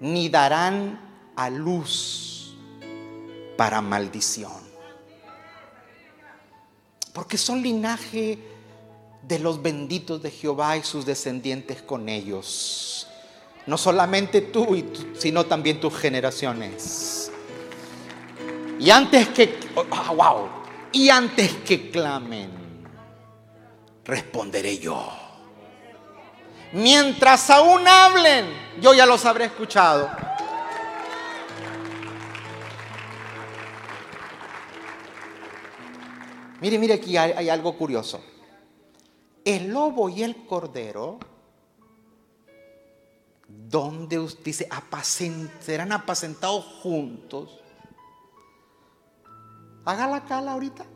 ni darán a luz para maldición porque son linaje de los benditos de Jehová y sus descendientes con ellos. No solamente tú, sino también tus generaciones. Y antes que, oh, wow, y antes que clamen, responderé yo. Mientras aún hablen, yo ya los habré escuchado. Mire, mire, aquí hay, algo curioso. El lobo y el cordero, donde usted dice, serán apacentados juntos. Haga la cala ahorita.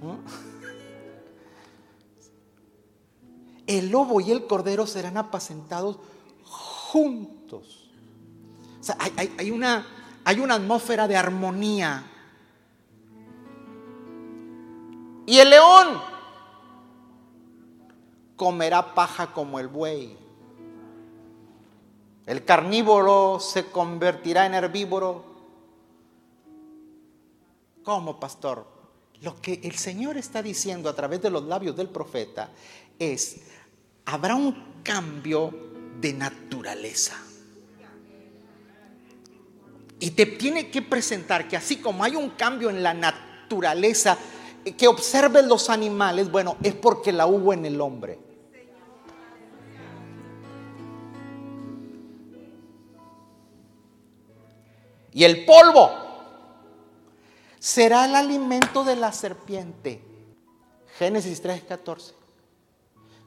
El lobo y el cordero serán apacentados juntos. O sea, hay una hay una atmósfera de armonía. Y el león comerá paja como el buey. El carnívoro se convertirá en herbívoro. ¿Cómo, pastor? Lo que el Señor está diciendo a través de los labios del profeta es, habrá un cambio de naturaleza. Y te tiene que presentar que así como hay un cambio en la naturaleza, que observes los animales, bueno, es porque la hubo en el hombre. Y el polvo será el alimento de la serpiente. Génesis 3:14.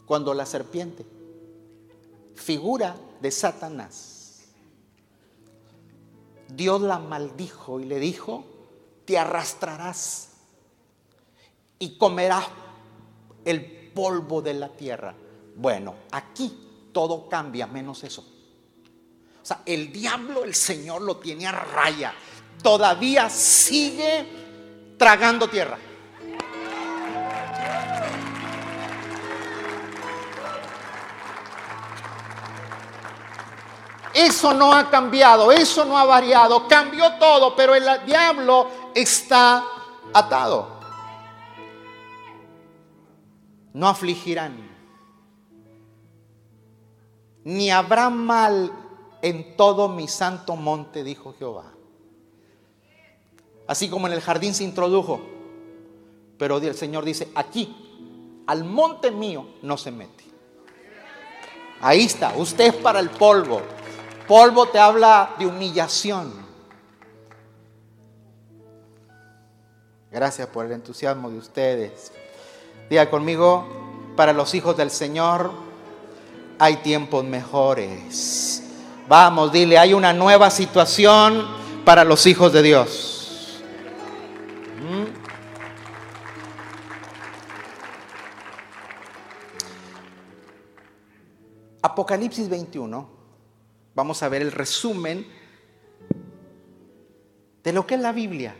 Cuando la serpiente, figura de Satanás, Dios la maldijo y le dijo, te arrastrarás y comerás el polvo de la tierra. Bueno, aquí todo cambia menos eso. O sea, el diablo, el Señor lo tiene a raya. Todavía sigue tragando tierra. Eso no ha cambiado, eso no ha variado, cambió todo, pero el diablo está atado. No afligirán, ni habrá mal en todo mi santo monte, dijo Jehová. Así como en el jardín se introdujo, pero el Señor dice, aquí, al monte mío, no se mete. Ahí está, usted es para el polvo. Polvo te habla de humillación. Gracias por el entusiasmo de ustedes. Conmigo, para los hijos del Señor hay tiempos mejores. Vamos, dile, hay una nueva situación para los hijos de Dios. ¿Mm? Apocalipsis 21, vamos a ver el resumen de lo que es la Biblia.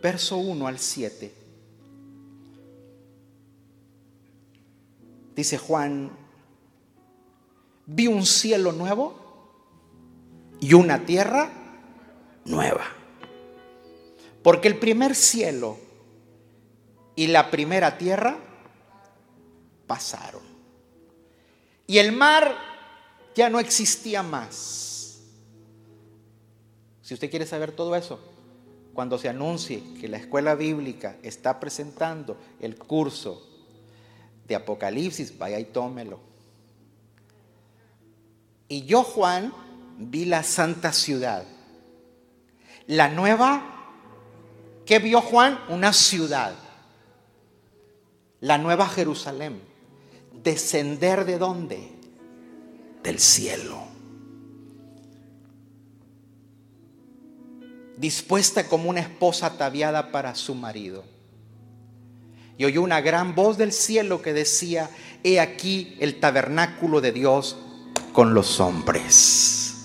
Verso 1 al 7. Dice Juan, vi un cielo nuevo y una tierra nueva. Porque el primer cielo y la primera tierra pasaron. Y el mar ya no existía más. Si usted quiere saber todo eso, cuando se anuncie que la escuela bíblica está presentando el curso de Apocalipsis, vaya y tómelo. Y yo, Juan, vi la santa ciudad. La nueva, ¿qué vio Juan? Una ciudad. La nueva Jerusalén. Descender de dónde? Del cielo. Dispuesta como una esposa ataviada para su marido. Y oyó una gran voz del cielo que decía, he aquí el tabernáculo de Dios con los hombres.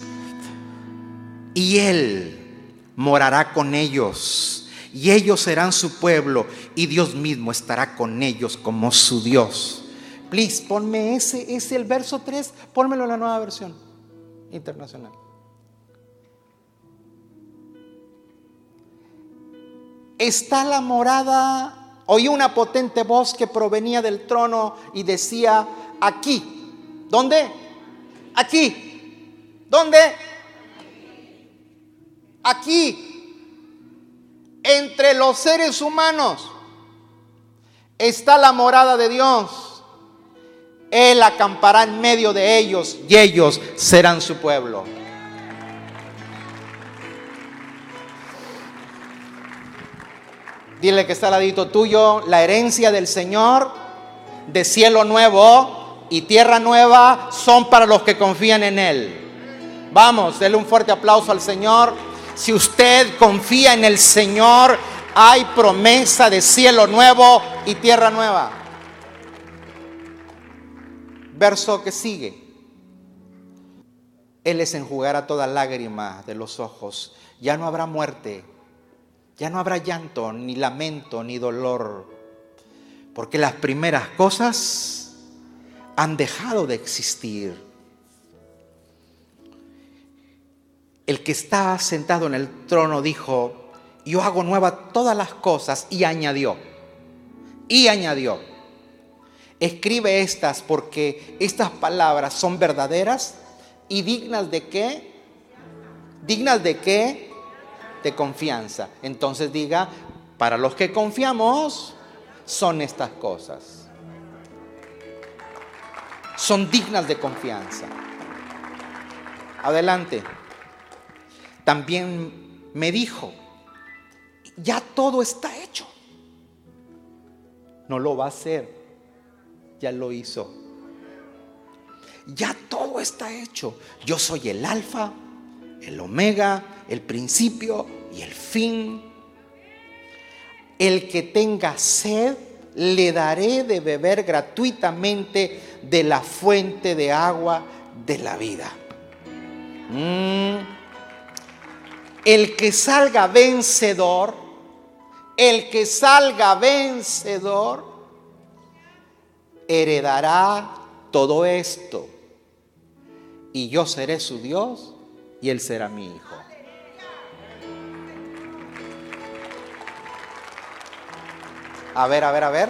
Y Él morará con ellos, y ellos serán su pueblo, y Dios mismo estará con ellos como su Dios. Please, ponme ese, ese el verso 3, pónmelo en la nueva versión internacional. Está la morada. Oí una potente voz que provenía del trono y decía, aquí. ¿Dónde? Aquí. ¿Dónde? Aquí. Entre los seres humanos está la morada de Dios. Él acampará en medio de ellos y ellos serán su pueblo. Dile que está al ladito tuyo, la herencia del Señor, de cielo nuevo y tierra nueva, son para los que confían en Él. Vamos, denle un fuerte aplauso al Señor. Si usted confía en el Señor, hay promesa de cielo nuevo y tierra nueva. Verso que sigue. Él les enjugará toda lágrima de los ojos. Ya no habrá muerte ya no habrá llanto, ni lamento, ni dolor, porque las primeras cosas han dejado de existir. El que está sentado en el trono dijo, yo hago nueva todas las cosas y añadió, y añadió, escribe estas porque estas palabras son verdaderas y dignas de qué? Dignas de qué? De confianza. Entonces diga, para los que confiamos, son estas cosas. Son dignas de confianza. Adelante. También me dijo, ya todo está hecho. No lo va a hacer, ya lo hizo. Ya todo está hecho. Yo soy el alfa, el omega, el principio y el fin. El que tenga sed, le daré de beber gratuitamente de la fuente de agua de la vida. Mm. El que salga vencedor, el que salga vencedor, heredará todo esto. Y yo seré su Dios y él será mi hijo. A ver, a ver, a ver.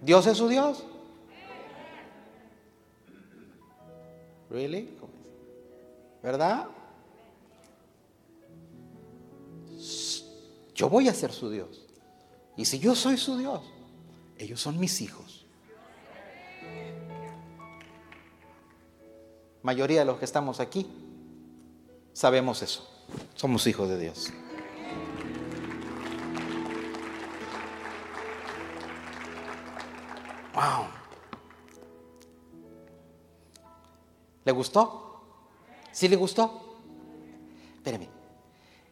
¿Dios es su Dios? ¿Really? ¿Verdad? Yo voy a ser su Dios. Y si yo soy su Dios, ellos son mis hijos. Mayoría de los que estamos aquí sabemos eso. Somos hijos de Dios. Wow. ¿Le gustó? ¿Sí le gustó? Espérame.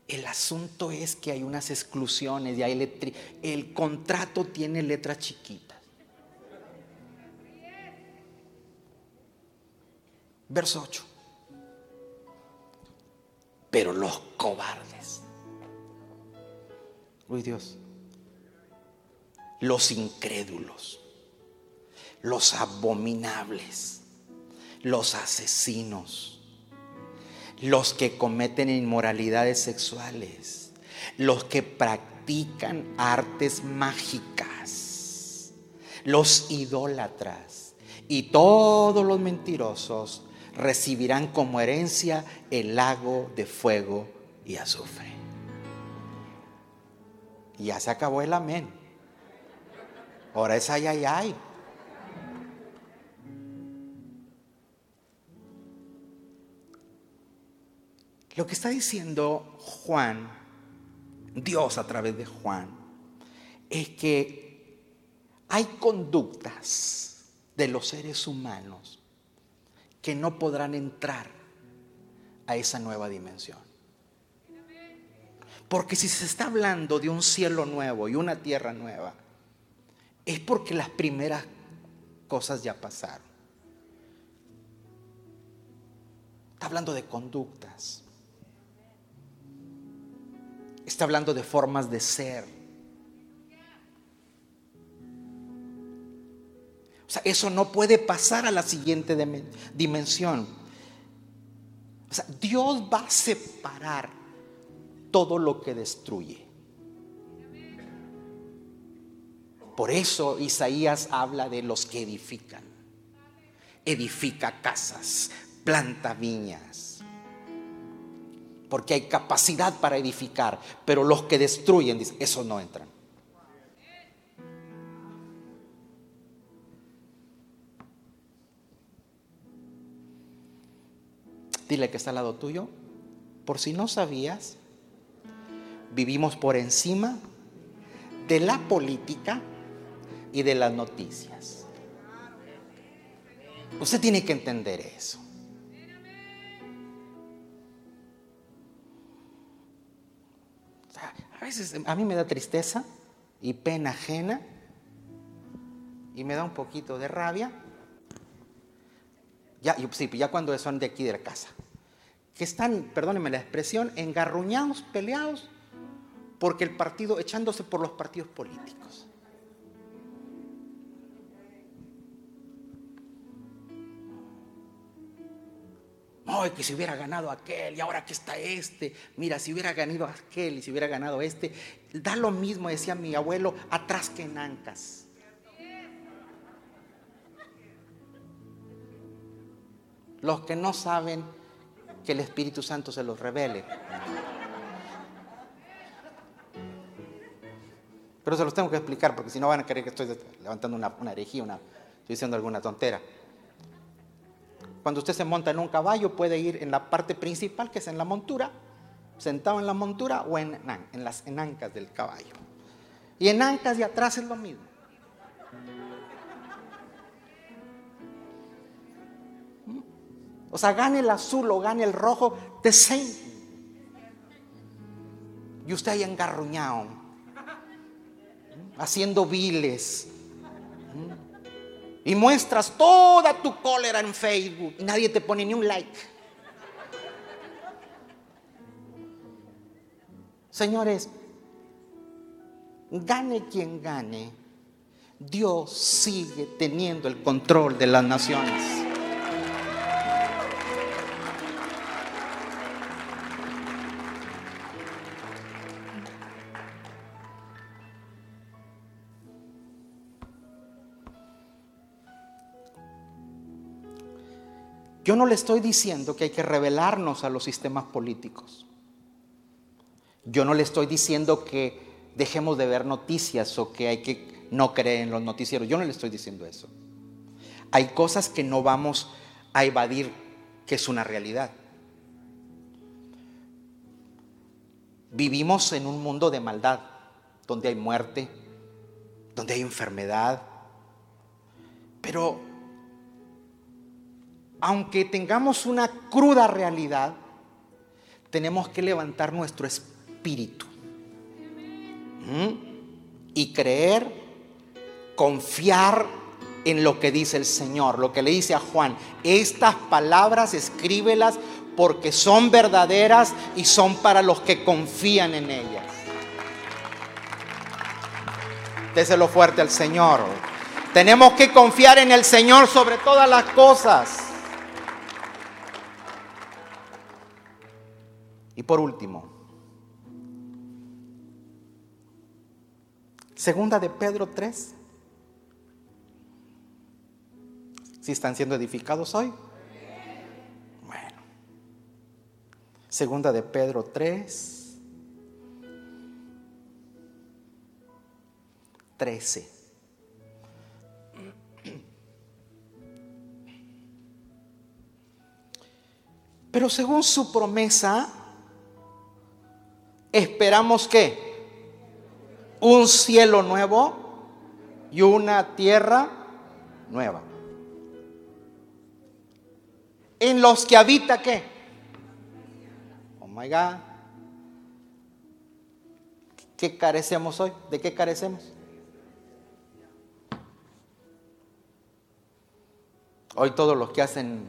El asunto es que hay unas exclusiones y hay el contrato tiene letras chiquitas. Verso 8. Pero los cobardes. Uy Dios. Los incrédulos. Los abominables. Los asesinos los que cometen inmoralidades sexuales, los que practican artes mágicas, los idólatras y todos los mentirosos recibirán como herencia el lago de fuego y azufre. Y ya se acabó el amén. Ahora es ay, ay, ay. Lo que está diciendo Juan, Dios a través de Juan, es que hay conductas de los seres humanos que no podrán entrar a esa nueva dimensión. Porque si se está hablando de un cielo nuevo y una tierra nueva, es porque las primeras cosas ya pasaron. Está hablando de conductas. Está hablando de formas de ser. O sea, eso no puede pasar a la siguiente dimensión. O sea, Dios va a separar todo lo que destruye. Por eso Isaías habla de los que edifican. Edifica casas, planta viñas porque hay capacidad para edificar, pero los que destruyen, dicen, esos no entran. Dile que está al lado tuyo. Por si no sabías, vivimos por encima de la política y de las noticias. Usted tiene que entender eso. A veces a mí me da tristeza y pena ajena y me da un poquito de rabia. Ya, sí, ya cuando son de aquí de la casa. Que están, perdónenme la expresión, engarruñados, peleados, porque el partido, echándose por los partidos políticos. Ay, que si hubiera ganado aquel y ahora que está este. Mira, si hubiera ganado aquel y si hubiera ganado este. Da lo mismo, decía mi abuelo, atrás que en ancas. Los que no saben que el Espíritu Santo se los revele. Pero se los tengo que explicar porque si no van a creer que estoy levantando una, una herejía, una, estoy diciendo alguna tontera. Cuando usted se monta en un caballo puede ir en la parte principal, que es en la montura, sentado en la montura o en, en las en ancas del caballo. Y en ancas y atrás es lo mismo. O sea, gane el azul o gane el rojo, de same. Y usted ahí engarruñado, haciendo viles, y muestras toda tu cólera en Facebook y nadie te pone ni un like. Señores, gane quien gane, Dios sigue teniendo el control de las naciones. Yo no le estoy diciendo que hay que revelarnos a los sistemas políticos. Yo no le estoy diciendo que dejemos de ver noticias o que hay que no creer en los noticieros. Yo no le estoy diciendo eso. Hay cosas que no vamos a evadir que es una realidad. Vivimos en un mundo de maldad, donde hay muerte, donde hay enfermedad, pero aunque tengamos una cruda realidad, tenemos que levantar nuestro espíritu y creer, confiar en lo que dice el Señor, lo que le dice a Juan. Estas palabras escríbelas porque son verdaderas y son para los que confían en ellas. Déselo fuerte al Señor. Tenemos que confiar en el Señor sobre todas las cosas. Y por último, segunda de Pedro 3. Si están siendo edificados hoy? Bueno. Segunda de Pedro 3. 13. Pero según su promesa, esperamos que un cielo nuevo y una tierra nueva. En los que habita qué? Oh my God. ¿Qué carecemos hoy? ¿De qué carecemos? Hoy todos los que hacen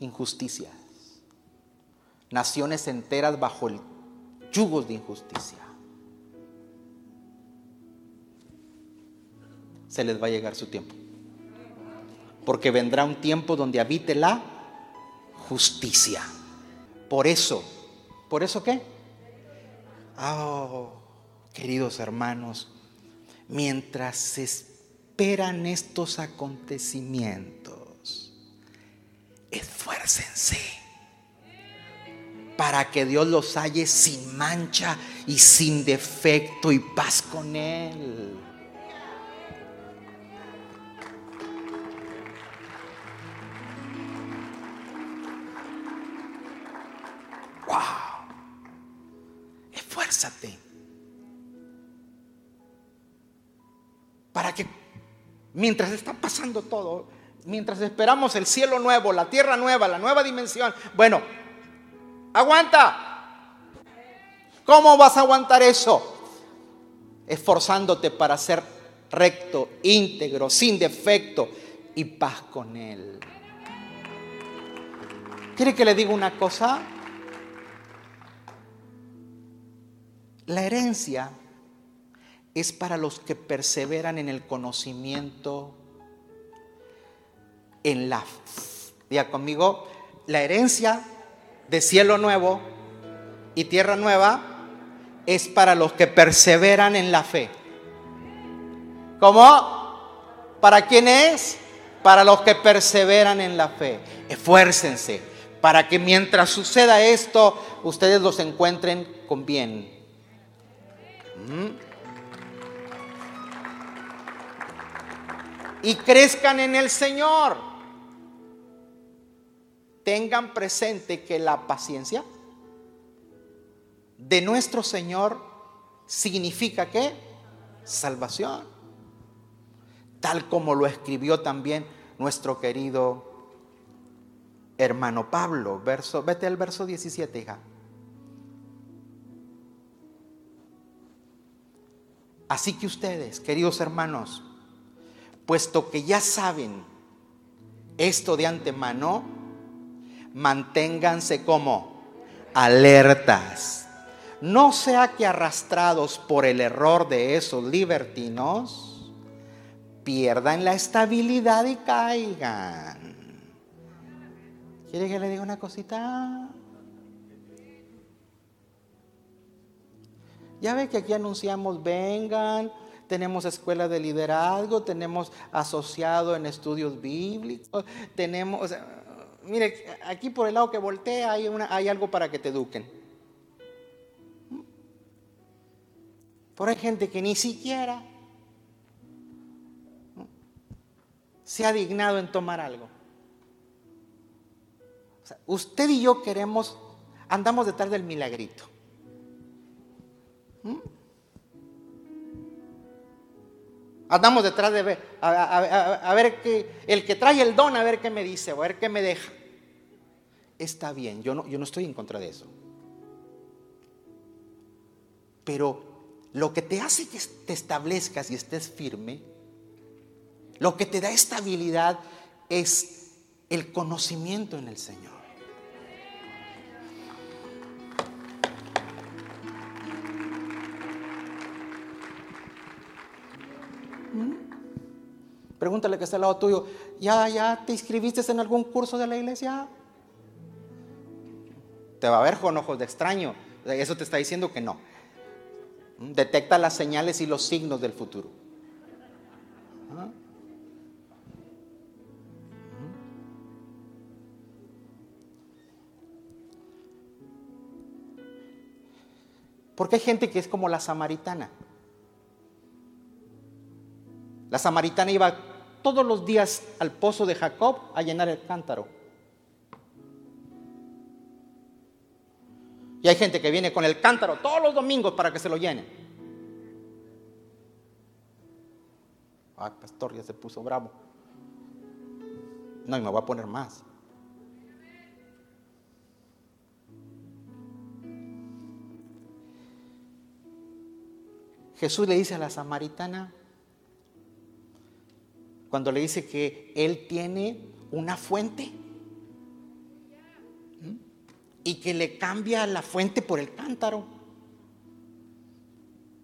injusticias, naciones enteras bajo el yugo de injusticia, se les va a llegar su tiempo. Porque vendrá un tiempo donde habite la justicia. Por eso, ¿por eso qué? Oh, queridos hermanos, mientras se esperan estos acontecimientos, esfuércense para que Dios los halle sin mancha y sin defecto y paz con Él. Wow. Esfuérzate. Para que mientras está pasando todo, mientras esperamos el cielo nuevo, la tierra nueva, la nueva dimensión, bueno, aguanta. ¿Cómo vas a aguantar eso? Esforzándote para ser recto, íntegro, sin defecto y paz con Él. ¿Quiere que le diga una cosa? La herencia es para los que perseveran en el conocimiento, en la... Diga conmigo, la herencia de cielo nuevo y tierra nueva es para los que perseveran en la fe. ¿Cómo? ¿Para quién es? Para los que perseveran en la fe. Esfuércense para que mientras suceda esto, ustedes los encuentren con bien. Y crezcan en el Señor. Tengan presente que la paciencia de nuestro Señor significa que salvación. Tal como lo escribió también nuestro querido hermano Pablo. Verso, vete al verso 17, hija. Así que ustedes, queridos hermanos, puesto que ya saben esto de antemano, manténganse como alertas. No sea que arrastrados por el error de esos libertinos, pierdan la estabilidad y caigan. ¿Quiere que le diga una cosita? Ya ve que aquí anunciamos, vengan, tenemos escuela de liderazgo, tenemos asociado en estudios bíblicos, tenemos, mire, aquí por el lado que voltea hay, una, hay algo para que te eduquen. Por hay gente que ni siquiera se ha dignado en tomar algo. usted y yo queremos, andamos detrás del milagrito. ¿Mm? Andamos detrás de ver, a, ver qué, el que trae el don, a ver qué me dice, a ver qué me deja. Está bien, yo no, yo no estoy en contra de eso. Pero lo que te hace que te establezcas y estés firme, lo que te da estabilidad es el conocimiento en el Señor. Pregúntale que está al lado tuyo, ¿ya, ¿ya te inscribiste en algún curso de la iglesia? Te va a ver con ojos de extraño. Eso te está diciendo que no. Detecta las señales y los signos del futuro. ¿Ah? Porque hay gente que es como la samaritana. La samaritana iba todos los días al pozo de Jacob a llenar el cántaro. Y hay gente que viene con el cántaro todos los domingos para que se lo llene. Ay, pastor, ya se puso bravo. No, y me voy a poner más. Jesús le dice a la samaritana, cuando le dice que él tiene una fuente y que le cambia la fuente por el cántaro.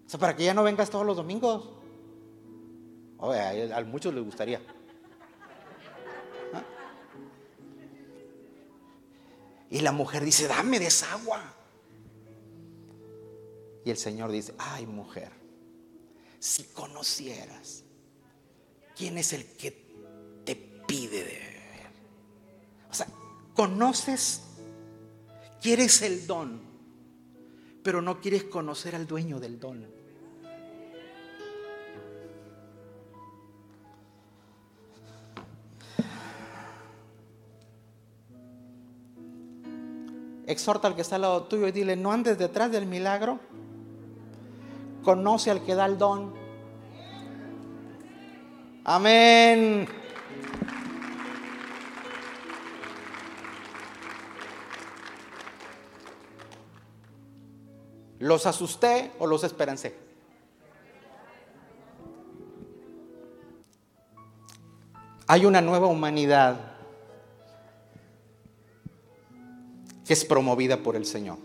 O sea, para que ya no vengas todos los domingos. a, muchos les gustaría. ¿Ah? Y la mujer dice, dame de esa agua. Y el Señor dice, ay mujer, si conocieras quién es el que te pide de beber. O sea, conoces, quieres el don, pero no quieres conocer al dueño del don. Exhorta al que está al lado tuyo y dile, no andes detrás del milagro, conoce al que da el don Amén. ¿Los asusté o los esperancé? Hay una nueva humanidad que es promovida por el Señor.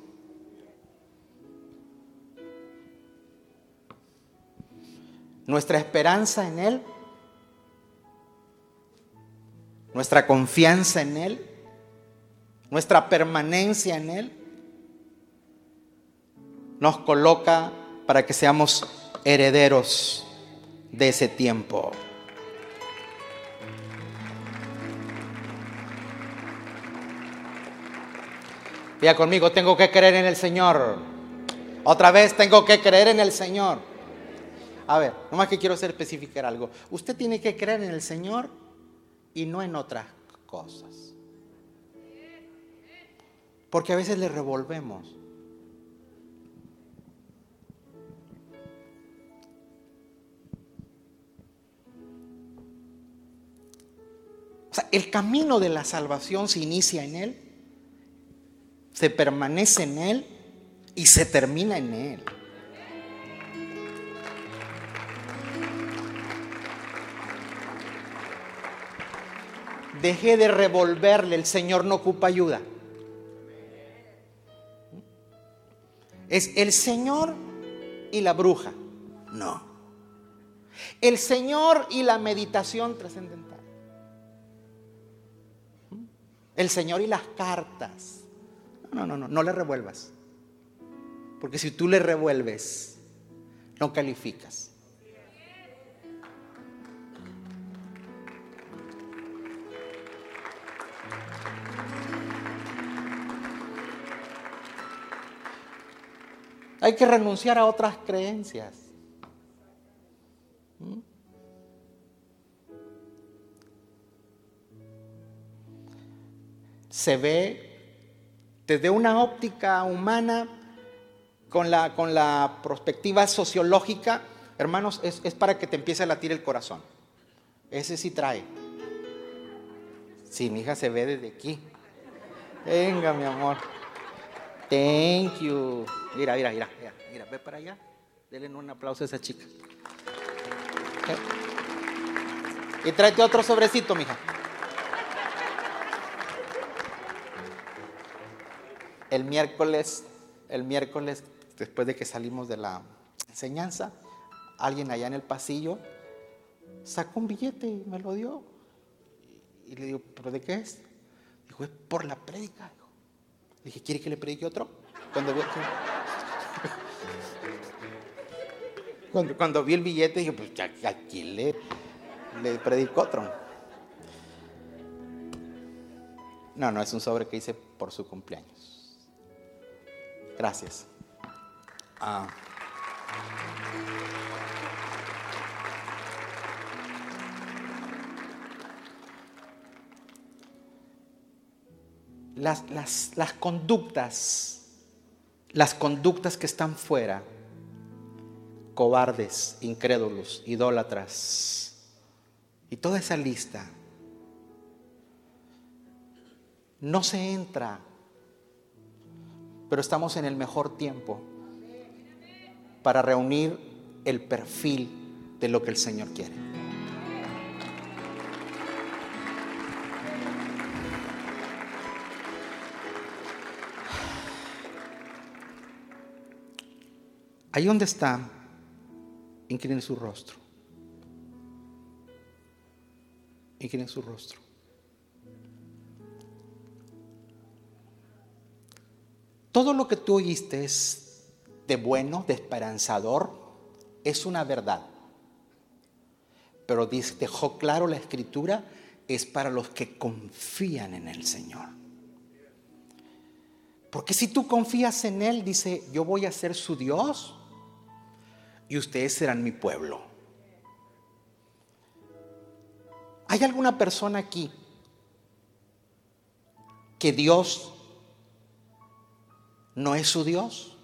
Nuestra esperanza en Él nuestra confianza en Él, nuestra permanencia en Él, nos coloca para que seamos herederos de ese tiempo. Vea conmigo, tengo que creer en el Señor. Otra vez tengo que creer en el Señor. A ver, nomás que quiero hacer especificar algo. Usted tiene que creer en el Señor y no en otras cosas. Porque a veces le revolvemos. O sea, el camino de la salvación se inicia en Él, se permanece en Él y se termina en Él. Deje de revolverle, el Señor no ocupa ayuda. Es el Señor y la bruja. No. El Señor y la meditación trascendental. El Señor y las cartas. No, no, no, no le revuelvas. Porque si tú le revuelves, no calificas. Hay que renunciar a otras creencias. ¿Mm? se ve desde una óptica humana, con la, con la perspectiva sociológica, hermanos, es, es para que te empiece a latir el corazón. Ese sí trae. Sí, mi hija se ve desde aquí. Venga, mi amor. Thank you. Mira, mira, mira, mira, mira, ve para allá. Denle un aplauso a esa chica. Y tráete otro sobrecito, mija. El miércoles, el miércoles, después de que salimos de la enseñanza, alguien allá en el pasillo sacó un billete y me lo dio. Y le digo, ¿pero de qué es? Dijo, es por la prédica. Dije, ¿quiere que le predique otro? Cuando vi, cuando, cuando vi el billete, dije, pues aquí le, le predico otro. No, no, es un sobre que hice por su cumpleaños. Gracias. Ah. las, las, conductas, las conductas que están fuera, cobardes, incrédulos, idólatras, y toda esa lista, no se entra, pero estamos en el mejor tiempo para reunir el perfil de lo que el Señor quiere. Ahí donde está, inclinen su rostro. Inclinen su rostro. Todo lo que tú oíste es de bueno, de esperanzador, es una verdad. Pero dejó claro la escritura, es para los que confían en el Señor. Porque si tú confías en Él, dice, yo voy a ser su Dios y ustedes serán mi pueblo. ¿Hay alguna persona aquí que Dios no es su Dios?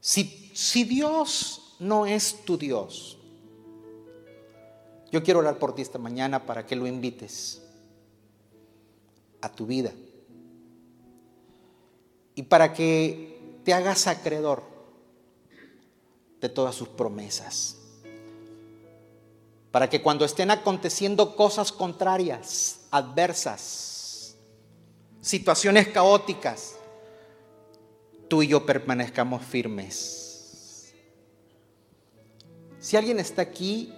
Si, si Dios no es tu Dios, yo quiero orar por ti esta mañana para que lo invites a tu vida y para que te hagas acreedor de todas sus promesas. Para que cuando estén aconteciendo cosas contrarias, adversas, situaciones caóticas, tú y yo permanezcamos firmes. Si alguien está aquí,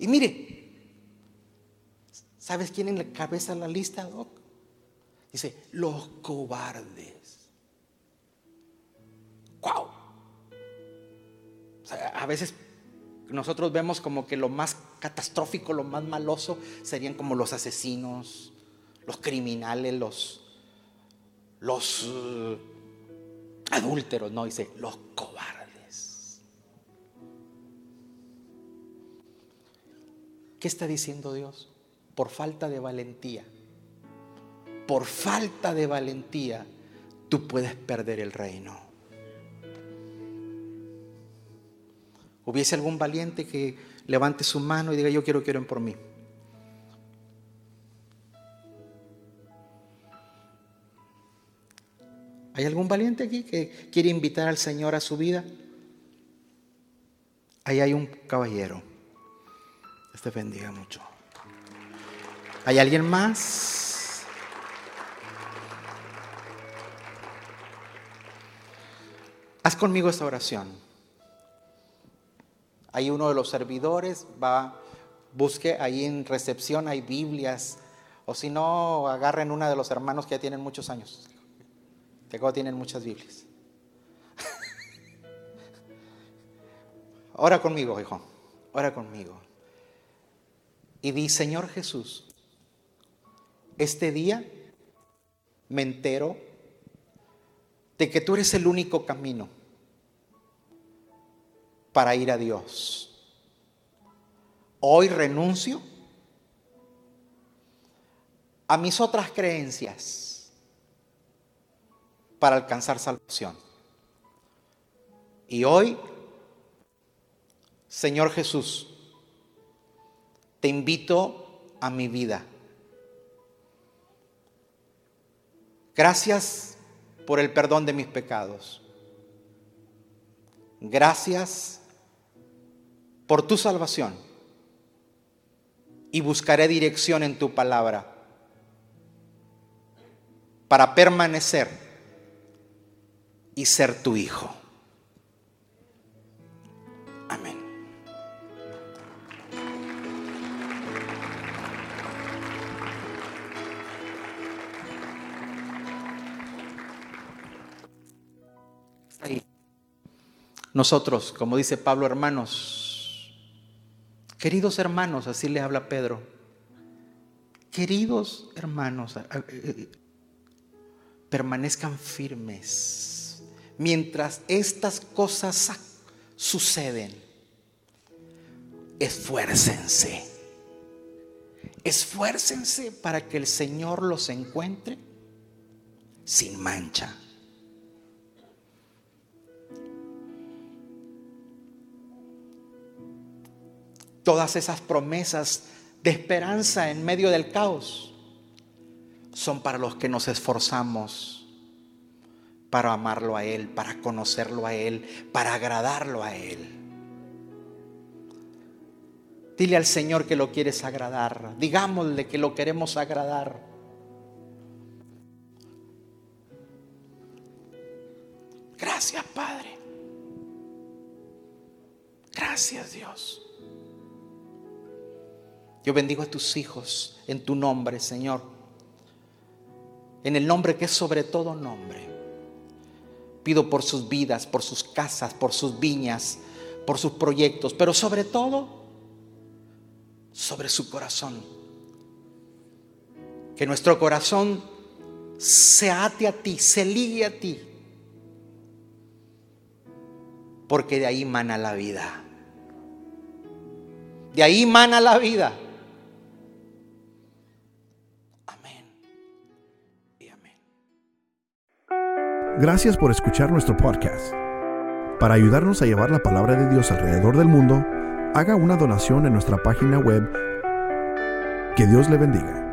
y mire, ¿sabes quién en la cabeza la lista, Doc? Dice, los cobardes wow. a veces nosotros vemos como que lo más catastrófico, lo más maloso serían como los asesinos, los criminales, los, los uh, adúlteros, no, dice, los cobardes. ¿Qué está diciendo Dios? Por falta de valentía. Por falta de valentía, tú puedes perder el reino. Hubiese algún valiente que levante su mano y diga, yo quiero que oren por mí. ¿Hay algún valiente aquí que quiere invitar al Señor a su vida? Ahí hay un caballero. Este bendiga mucho. ¿Hay alguien más? Haz conmigo esta oración. Ahí uno de los servidores va, busque ahí en recepción, hay Biblias, o si no, agarren una de los hermanos que ya tienen muchos años, que tienen muchas Biblias. Ora conmigo, hijo, ora conmigo. Y di, Señor Jesús, este día me entero de que tú eres el único camino para ir a Dios. Hoy renuncio a mis otras creencias para alcanzar salvación. Y hoy, Señor Jesús, te invito a mi vida. Gracias por el perdón de mis pecados. Gracias por tu salvación. Y buscaré dirección en tu palabra para permanecer y ser tu hijo. Amén. Nosotros, como dice Pablo, hermanos, queridos hermanos, así le habla Pedro, queridos hermanos, eh, permanezcan firmes mientras estas cosas suceden. Esfuércense. Esfuércense para que el Señor los encuentre sin mancha. Todas esas promesas de esperanza en medio del caos son para los que nos esforzamos para amarlo a Él, para conocerlo a Él, para agradarlo a Él. Dile al Señor que lo quieres agradar. Digámosle que lo queremos agradar. Gracias, Padre. Gracias, Dios. Yo bendigo a tus hijos en tu nombre, Señor en el nombre que es sobre todo nombre. Pido por sus vidas, por sus casas, por sus viñas, por sus proyectos, pero sobre todo sobre su corazón. Que nuestro corazón se ate a ti, se ligue a ti, porque de ahí mana la vida. De ahí mana la vida. Gracias por escuchar nuestro podcast. Para ayudarnos a llevar la palabra de Dios alrededor del mundo, haga una donación en nuestra página web. Que Dios le bendiga.